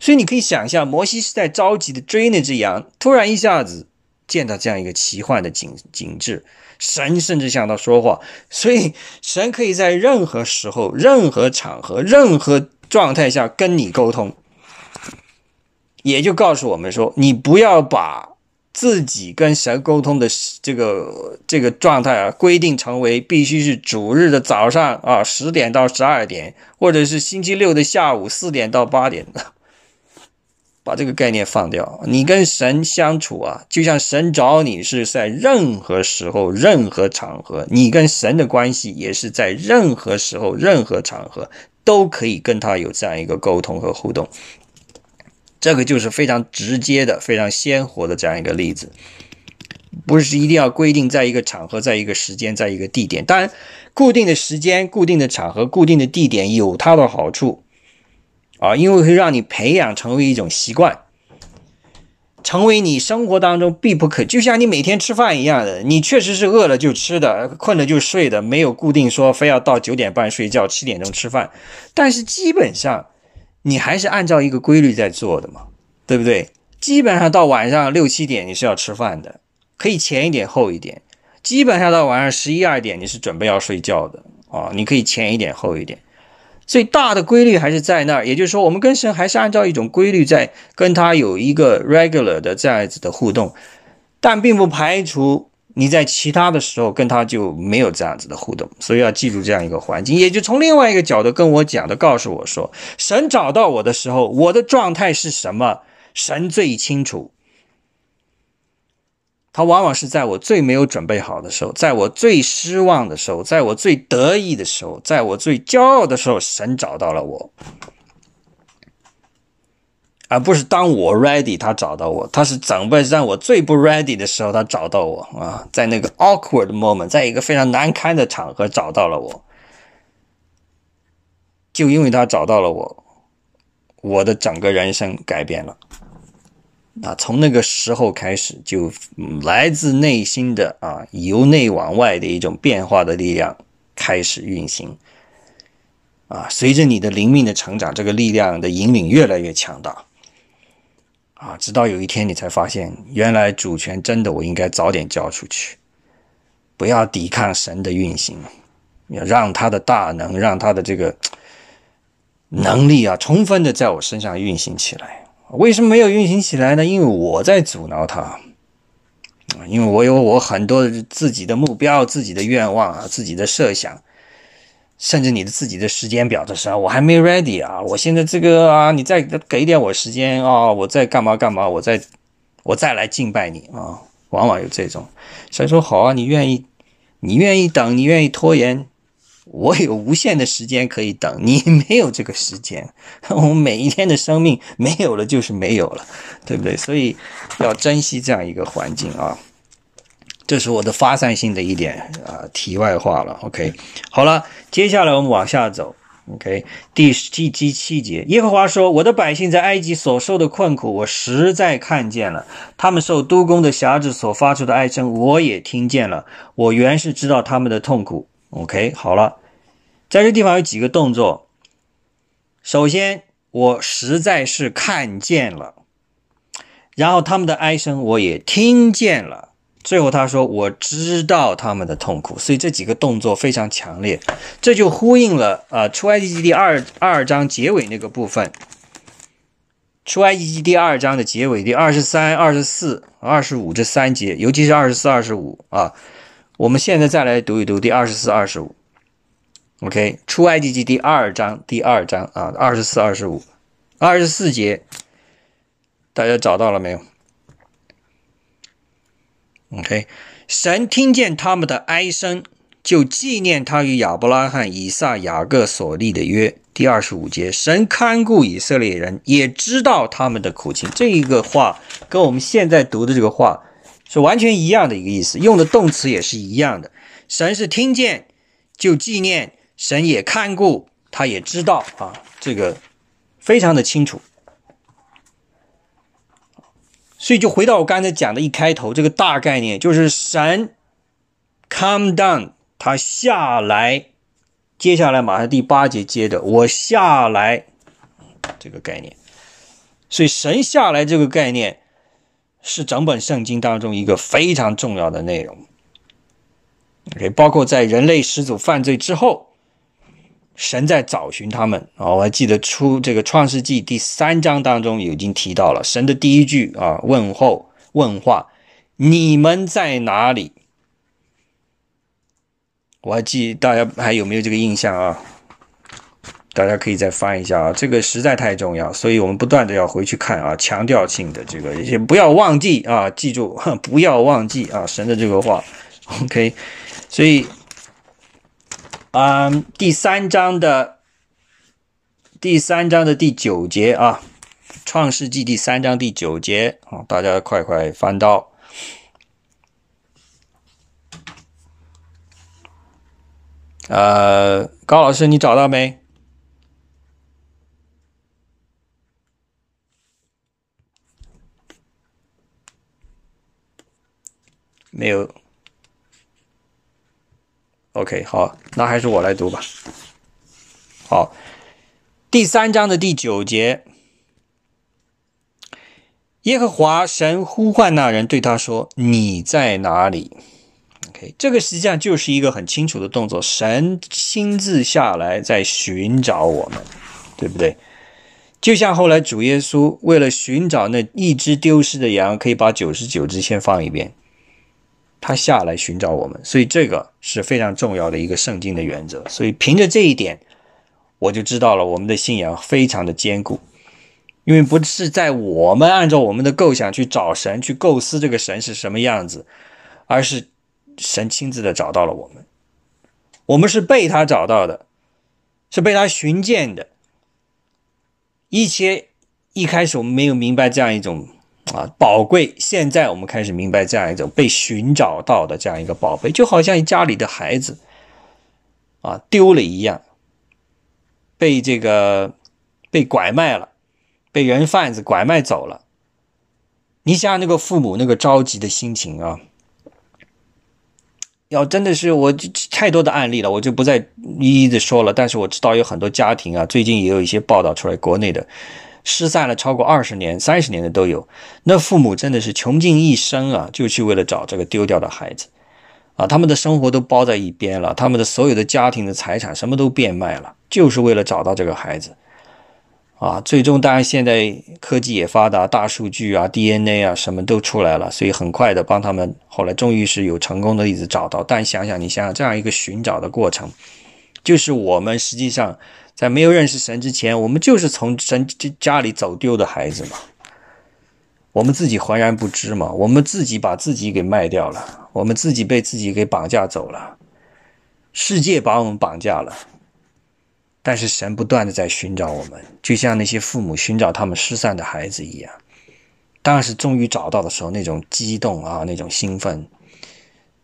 所以你可以想象，摩西是在着急的追那只羊，突然一下子见到这样一个奇幻的景景致，神甚至向他说话，所以神可以在任何时候、任何场合、任何状态下跟你沟通，也就告诉我们说，你不要把。自己跟神沟通的这个这个状态啊，规定成为必须是主日的早上啊，十点到十二点，或者是星期六的下午四点到八点，把这个概念放掉。你跟神相处啊，就像神找你是在任何时候、任何场合，你跟神的关系也是在任何时候、任何场合都可以跟他有这样一个沟通和互动。这个就是非常直接的、非常鲜活的这样一个例子，不是一定要规定在一个场合、在一个时间、在一个地点。当然，固定的时间、固定的场合、固定的地点有它的好处啊，因为会让你培养成为一种习惯，成为你生活当中必不可。就像你每天吃饭一样的，你确实是饿了就吃的，困了就睡的，没有固定说非要到九点半睡觉、七点钟吃饭，但是基本上。你还是按照一个规律在做的嘛，对不对？基本上到晚上六七点你是要吃饭的，可以前一点后一点。基本上到晚上十一二点你是准备要睡觉的啊，你可以前一点后一点。所以大的规律还是在那儿，也就是说，我们跟神还是按照一种规律在跟他有一个 regular 的这样子的互动，但并不排除。你在其他的时候跟他就没有这样子的互动，所以要记住这样一个环境，也就从另外一个角度跟我讲的，告诉我说，神找到我的时候，我的状态是什么，神最清楚。他往往是在我最没有准备好的时候，在我最失望的时候，在我最得意的时候，在我最骄傲的时候，神找到了我。而不是当我 ready，他找到我，他是准备让我最不 ready 的时候，他找到我啊，在那个 awkward moment，在一个非常难堪的场合找到了我，就因为他找到了我，我的整个人生改变了。啊，从那个时候开始，就来自内心的啊，由内往外的一种变化的力量开始运行。啊，随着你的灵命的成长，这个力量的引领越来越强大。啊，直到有一天你才发现，原来主权真的我应该早点交出去，不要抵抗神的运行，要让他的大能，让他的这个能力啊，充分的在我身上运行起来。为什么没有运行起来呢？因为我在阻挠他。因为我有我很多自己的目标、自己的愿望啊、自己的设想，甚至你的自己的时间表的时候，我还没 ready 啊！我现在这个啊，你再给点我时间啊，我再干嘛干嘛，我再我再来敬拜你啊！往往有这种，所以说好啊，你愿意，你愿意等，你愿意拖延。我有无限的时间可以等，你没有这个时间。我们每一天的生命没有了就是没有了，对不对？所以要珍惜这样一个环境啊。这是我的发散性的一点啊，题外话了。OK，好了，接下来我们往下走。OK，第第第七节，耶和华说：“我的百姓在埃及所受的困苦，我实在看见了；他们受督工的辖制所发出的哀声，我也听见了。我原是知道他们的痛苦。”OK，好了。在这地方有几个动作。首先，我实在是看见了，然后他们的哀声我也听见了，最后他说我知道他们的痛苦。所以这几个动作非常强烈，这就呼应了啊出埃及记第二二章结尾那个部分。出埃及记第二章的结尾第二十三、二十四、二十五这三节，尤其是二十四、二十五啊。我们现在再来读一读第二十四、二十五。OK，出埃及记第二章第二章啊，二十四、二十五、二十四节，大家找到了没有？OK，神听见他们的哀声，就纪念他与亚伯拉罕、以撒、雅各所立的约。第二十五节，神看顾以色列人，也知道他们的苦情。这一个话跟我们现在读的这个话是完全一样的一个意思，用的动词也是一样的。神是听见就纪念。神也看顾，他也知道啊，这个非常的清楚。所以就回到我刚才讲的一开头这个大概念，就是神 come down，他下来，接下来马上第八节接着我下来这个概念。所以神下来这个概念是整本圣经当中一个非常重要的内容。OK，包括在人类始祖犯罪之后。神在找寻他们啊！我还记得出这个创世纪第三章当中已经提到了神的第一句啊问候问话：“你们在哪里？”我还记大家还有没有这个印象啊？大家可以再翻一下啊，这个实在太重要，所以我们不断的要回去看啊，强调性的这个也不要忘记啊，记住不要忘记啊，神的这个话，OK，所以。嗯，第三章的第三章的第九节啊，《创世纪》第三章第九节啊，大家快快翻到。呃，高老师，你找到没？没有。OK，好，那还是我来读吧。好，第三章的第九节，耶和华神呼唤那人，对他说：“你在哪里？”OK，这个实际上就是一个很清楚的动作，神亲自下来在寻找我们，对不对？就像后来主耶稣为了寻找那一只丢失的羊，可以把九十九只先放一边。他下来寻找我们，所以这个是非常重要的一个圣经的原则。所以凭着这一点，我就知道了我们的信仰非常的坚固，因为不是在我们按照我们的构想去找神，去构思这个神是什么样子，而是神亲自的找到了我们，我们是被他找到的，是被他寻见的。一切一开始我们没有明白这样一种。啊，宝贵！现在我们开始明白这样一种被寻找到的这样一个宝贝，就好像家里的孩子啊丢了一样，被这个被拐卖了，被人贩子拐卖走了。你想想那个父母那个着急的心情啊！要真的是我太多的案例了，我就不再一一的说了。但是我知道有很多家庭啊，最近也有一些报道出来，国内的。失散了超过二十年、三十年的都有，那父母真的是穷尽一生啊，就去为了找这个丢掉的孩子，啊，他们的生活都包在一边了，他们的所有的家庭的财产什么都变卖了，就是为了找到这个孩子，啊，最终当然现在科技也发达，大数据啊、DNA 啊什么都出来了，所以很快的帮他们后来终于是有成功的例子找到。但想想你想想这样一个寻找的过程，就是我们实际上在没有认识神之前，我们就是从神家里走丢的孩子嘛，我们自己浑然不知嘛，我们自己把自己给卖掉了，我们自己被自己给绑架走了，世界把我们绑架了。但是神不断的在寻找我们，就像那些父母寻找他们失散的孩子一样。当时终于找到的时候，那种激动啊，那种兴奋，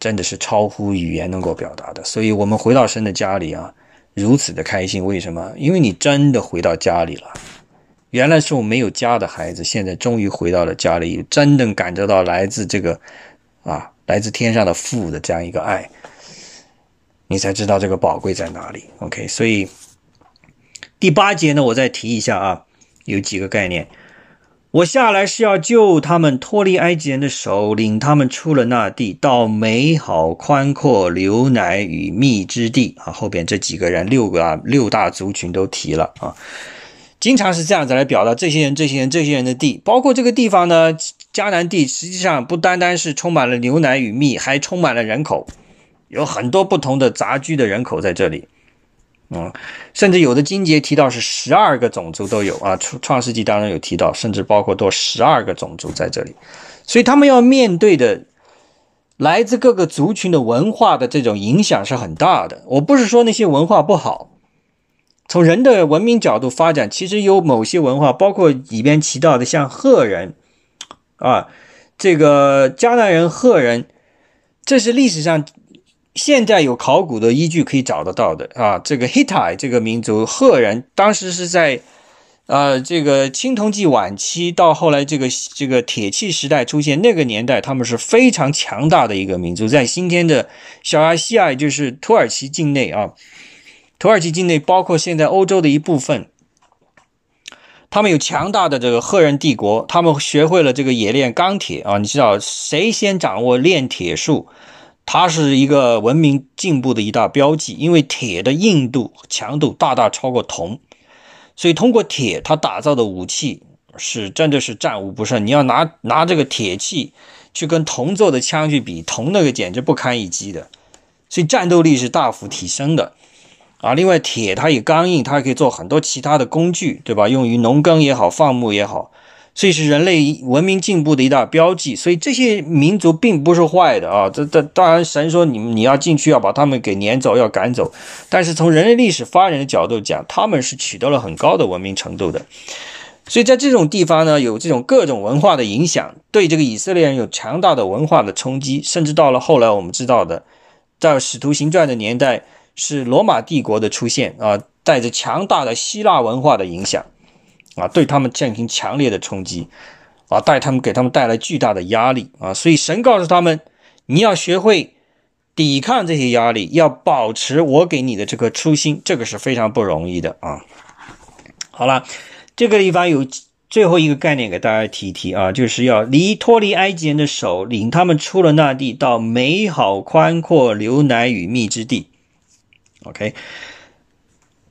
真的是超乎语言能够表达的。所以，我们回到神的家里啊，如此的开心。为什么？因为你真的回到家里了。原来是我没有家的孩子，现在终于回到了家里，真正感受到来自这个啊，来自天上的父的这样一个爱，你才知道这个宝贵在哪里。OK，所以。第八节呢，我再提一下啊，有几个概念。我下来是要救他们脱离埃及人的手，领他们出了那地，到美好宽阔、流奶与蜜之地啊。后边这几个人，六个啊，六大族群都提了啊。经常是这样子来表达这些人、这些人、这些人的地，包括这个地方呢，迦南地实际上不单单是充满了牛奶与蜜，还充满了人口，有很多不同的杂居的人口在这里。嗯，甚至有的经节提到是十二个种族都有啊，创创世纪当中有提到，甚至包括多十二个种族在这里，所以他们要面对的来自各个族群的文化的这种影响是很大的。我不是说那些文化不好，从人的文明角度发展，其实有某些文化，包括里边提到的像赫人啊，这个迦南人、赫人，这是历史上。现在有考古的依据可以找得到的啊，这个 Hittai 这个民族赫人，当时是在，呃，这个青铜器晚期到后来这个这个铁器时代出现那个年代，他们是非常强大的一个民族，在今天的小亚细亚，就是土耳其境内啊，土耳其境内包括现在欧洲的一部分，他们有强大的这个赫人帝国，他们学会了这个冶炼钢铁啊，你知道谁先掌握炼铁术？它是一个文明进步的一大标记，因为铁的硬度、强度大大超过铜，所以通过铁，它打造的武器是真的是战无不胜。你要拿拿这个铁器去跟铜做的枪去比，铜那个简直不堪一击的，所以战斗力是大幅提升的啊。另外，铁它也刚硬，它还可以做很多其他的工具，对吧？用于农耕也好，放牧也好。所以是人类文明进步的一大标记，所以这些民族并不是坏的啊。这这当然，神说你你要进去要把他们给撵走，要赶走。但是从人类历史发展的角度讲，他们是取得了很高的文明程度的。所以在这种地方呢，有这种各种文化的影响，对这个以色列人有强大的文化的冲击，甚至到了后来我们知道的，在使徒行传的年代，是罗马帝国的出现啊，带着强大的希腊文化的影响。啊，对他们进行强烈的冲击，啊，带他们给他们带来巨大的压力啊，所以神告诉他们，你要学会抵抗这些压力，要保持我给你的这颗初心，这个是非常不容易的啊。好了，这个地方有最后一个概念给大家提一提啊，就是要离脱离埃及人的手，领他们出了那地，到美好宽阔、流奶与蜜之地。OK，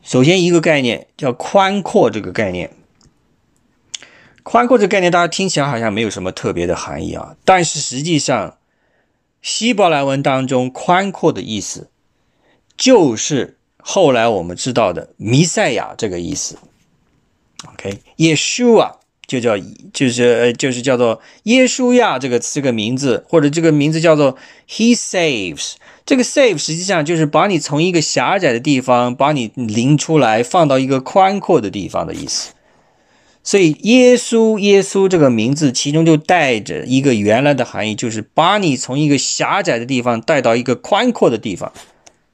首先一个概念叫宽阔，这个概念。宽阔这个概念，大家听起来好像没有什么特别的含义啊。但是实际上，希伯来文当中“宽阔”的意思，就是后来我们知道的弥赛亚这个意思。OK，Yeshua，就叫就是就是叫做耶稣亚这个这个名字，或者这个名字叫做 He saves。这个 save 实际上就是把你从一个狭窄的地方把你领出来，放到一个宽阔的地方的意思。所以，耶稣，耶稣这个名字，其中就带着一个原来的含义，就是把你从一个狭窄的地方带到一个宽阔的地方，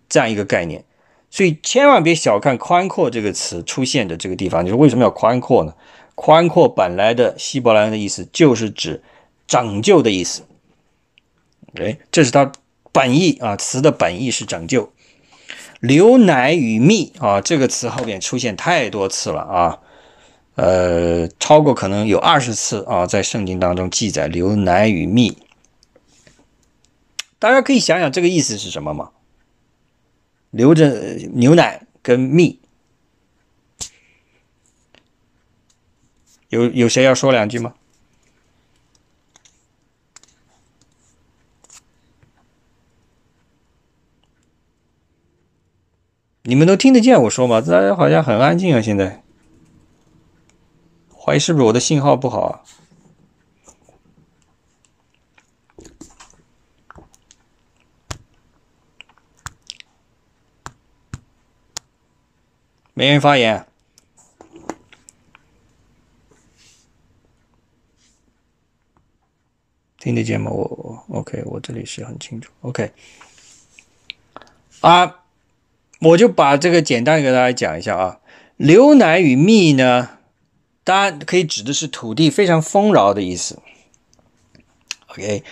这样一个概念。所以，千万别小看“宽阔”这个词出现的这个地方。就是为什么要宽阔呢？宽阔本来的希伯来的意思就是指拯救的意思。哎，这是它本意啊，词的本意是拯救。牛奶与蜜啊，这个词后面出现太多次了啊。呃，超过可能有二十次啊，在圣经当中记载流奶与蜜，大家可以想想这个意思是什么吗？流着牛奶跟蜜，有有谁要说两句吗？你们都听得见我说吗？大家好像很安静啊，现在怀疑是不是我的信号不好啊？没人发言，听得见吗？我我 OK，我这里是很清楚。OK，啊。我就把这个简单给大家讲一下啊，牛奶与蜜呢，当然可以指的是土地非常丰饶的意思。OK，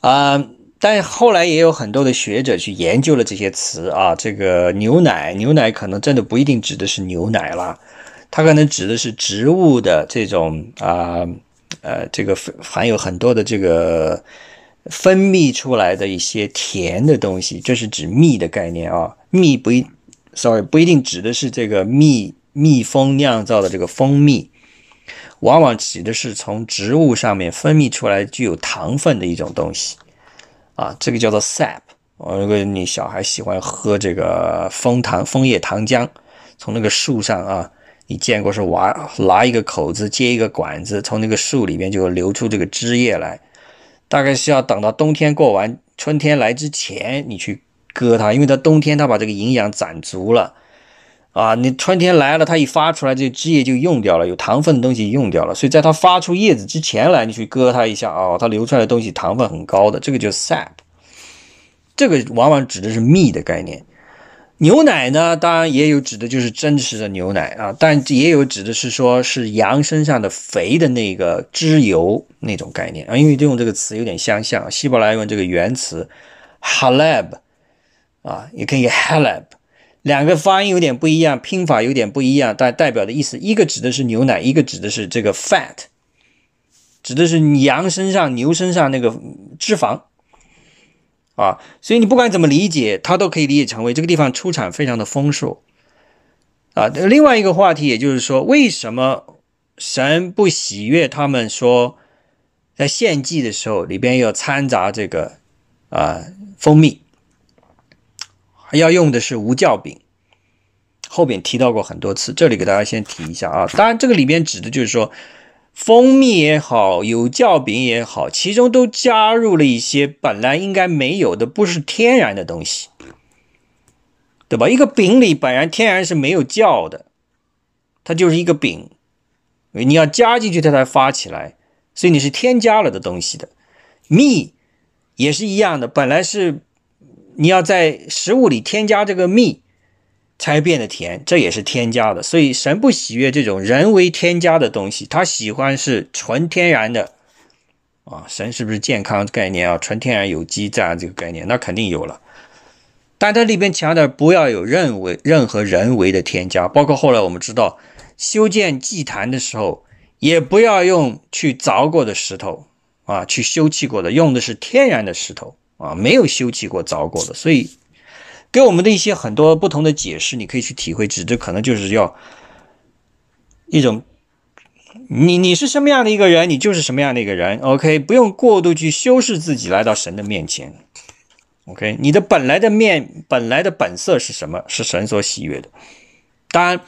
啊，但后来也有很多的学者去研究了这些词啊，这个牛奶，牛奶可能真的不一定指的是牛奶啦，它可能指的是植物的这种啊，呃，这个含有很多的这个分泌出来的一些甜的东西，这是指蜜的概念啊。蜜不一，sorry，不一定指的是这个蜜蜜蜂酿造的这个蜂蜜，往往指的是从植物上面分泌出来具有糖分的一种东西，啊，这个叫做 sap。如果你小孩喜欢喝这个枫糖、枫叶糖浆，从那个树上啊，你见过是挖拿一个口子接一个管子，从那个树里面就流出这个汁液来，大概是要等到冬天过完，春天来之前，你去。割它，因为它冬天它把这个营养攒足了，啊，你春天来了，它一发出来，这枝叶就用掉了，有糖分的东西用掉了，所以在它发出叶子之前来，你去割它一下啊，它流出来的东西糖分很高的，这个叫 sap，这个往往指的是蜜的概念。牛奶呢，当然也有指的就是真实的牛奶啊，但也有指的是说是羊身上的肥的那个脂油那种概念啊，因为用这个词有点相像，希伯来文这个原词 halab。啊，也可以 halab，两个发音有点不一样，拼法有点不一样，但代表的意思，一个指的是牛奶，一个指的是这个 fat，指的是羊身上、牛身上那个脂肪。啊，所以你不管怎么理解，它都可以理解成为这个地方出产非常的丰硕。啊，另外一个话题，也就是说，为什么神不喜悦他们说在献祭的时候里边要掺杂这个啊蜂蜜？要用的是无酵饼，后边提到过很多次，这里给大家先提一下啊。当然，这个里边指的就是说，蜂蜜也好，有酵饼也好，其中都加入了一些本来应该没有的、不是天然的东西，对吧？一个饼里本来天然是没有酵的，它就是一个饼，你要加进去它才发起来，所以你是添加了的东西的。蜜也是一样的，本来是。你要在食物里添加这个蜜，才变得甜，这也是添加的。所以神不喜悦这种人为添加的东西，他喜欢是纯天然的。啊，神是不是健康概念啊？纯天然有机这样这个概念，那肯定有了。但它里边强调不要有任为任何人为的添加，包括后来我们知道修建祭坛的时候，也不要用去凿过的石头啊，去修砌过的，用的是天然的石头。啊，没有修葺过、凿过的，所以给我们的一些很多不同的解释，你可以去体会。指这可能就是要一种，你你是什么样的一个人，你就是什么样的一个人。OK，不用过度去修饰自己来到神的面前。OK，你的本来的面、本来的本色是什么？是神所喜悦的。当然，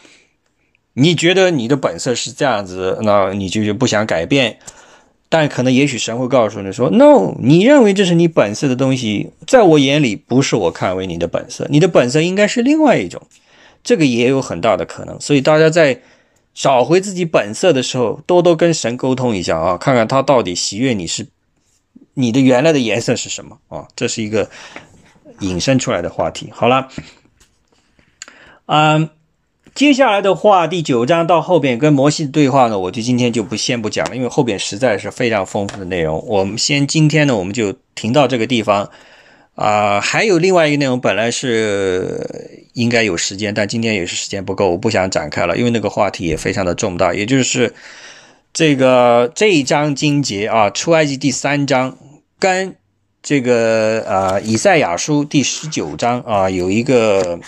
你觉得你的本色是这样子，那你就是不想改变。但可能也许神会告诉你说：“No，你认为这是你本色的东西，在我眼里不是我看为你的本色，你的本色应该是另外一种。”这个也有很大的可能。所以大家在找回自己本色的时候，多多跟神沟通一下啊，看看他到底喜悦你是你的原来的颜色是什么啊？这是一个引申出来的话题。好了，嗯。接下来的话，第九章到后边跟摩西的对话呢，我就今天就不先不讲了，因为后边实在是非常丰富的内容。我们先今天呢，我们就停到这个地方啊。还有另外一个内容，本来是应该有时间，但今天也是时间不够，我不想展开了，因为那个话题也非常的重大，也就是这个这一章经节啊，出埃及第三章跟这个啊以赛亚书第十九章啊有一个。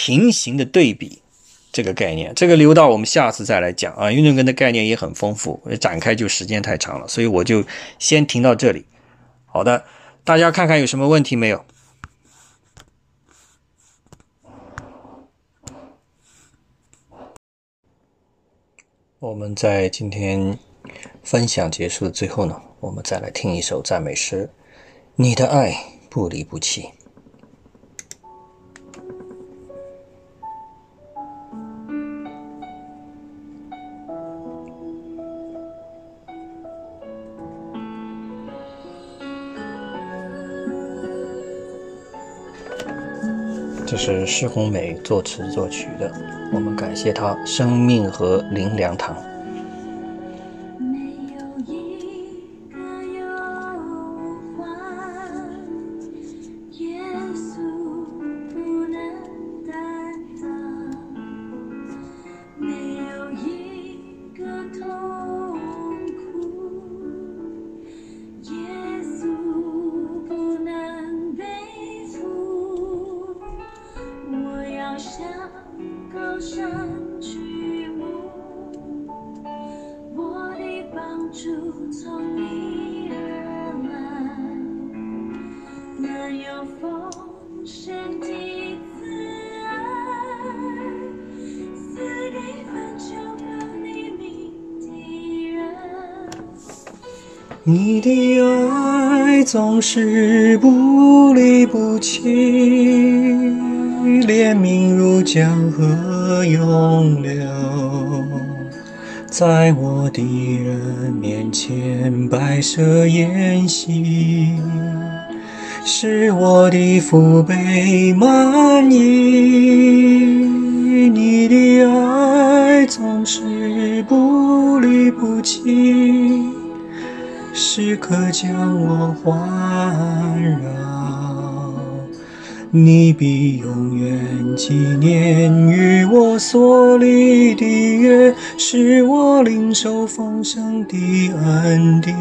平行的对比，这个概念，这个留到我们下次再来讲啊。运动根的概念也很丰富，展开就时间太长了，所以我就先停到这里。好的，大家看看有什么问题没有？我们在今天分享结束的最后呢，我们再来听一首赞美诗：你的爱不离不弃。这是施红美作词作曲的，我们感谢他生命和灵粮堂。总是不离不弃，怜悯如江河涌流，在我的人面前摆设筵席，使我的父辈满意。你的爱总是不离不弃。时刻将我环绕，你必永远纪念与我所立的约，是我领受丰盛的恩典。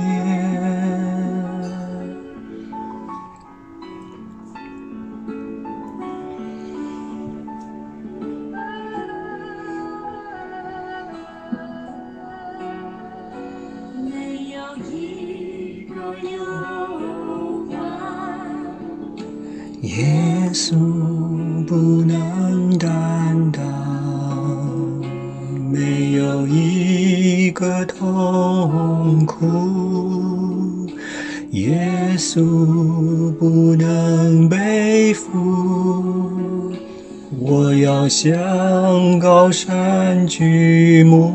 耶稣不能担当没有一个痛苦耶稣不能背负。我要向高山举目。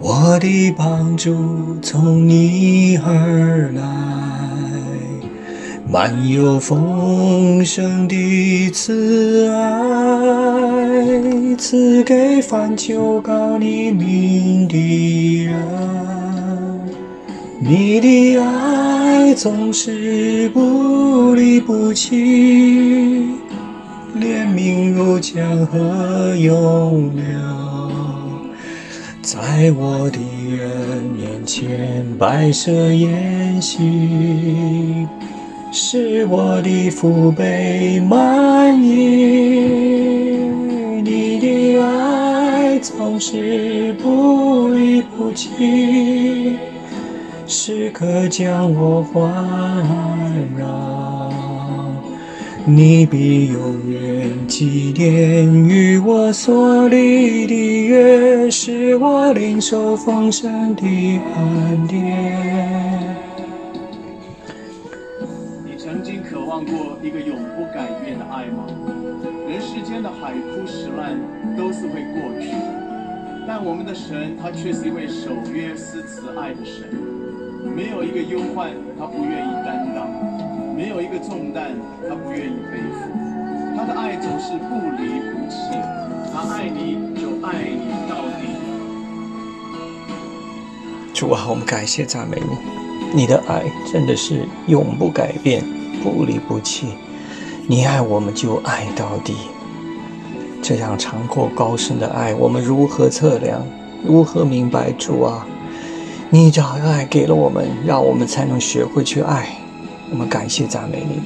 我的帮助从你而来。满有丰盛的慈爱，赐给凡求告你名的人。你的爱总是不离不弃。怜悯如江河永流，在我的人面前摆设筵席，使我的父辈满意。你的爱总是不离不弃，时刻将我环绕。你必永远纪念与我所立的约，使我领受丰盛的恩典。过一个永不改变的爱吗？人世间的海枯石烂都是会过去，但我们的神他却是一位守约施慈爱的神，没有一个忧患他不愿意担当。没有一个重担，他不愿意背负。他的爱总是不离不弃，他爱你就爱你到底。主啊，我们感谢赞美你，你的爱真的是永不改变，不离不弃。你爱我们就爱到底，这样长阔高深的爱，我们如何测量？如何明白？主啊，你这爱给了我们，让我们才能学会去爱。我们感谢赞美你。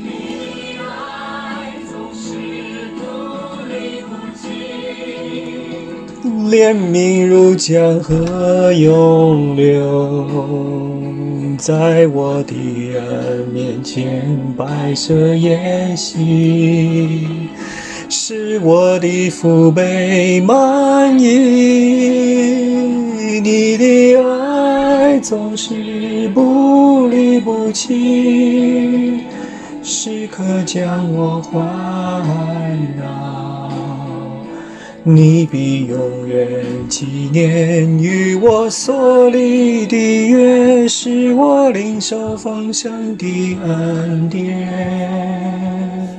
怜悯如江河涌流，在我的人面前摆设筵席，使我的父辈满意。你的爱总是不离不弃，时刻将我环绕。你必永远纪念与我所立的约，是我领受方向的恩典。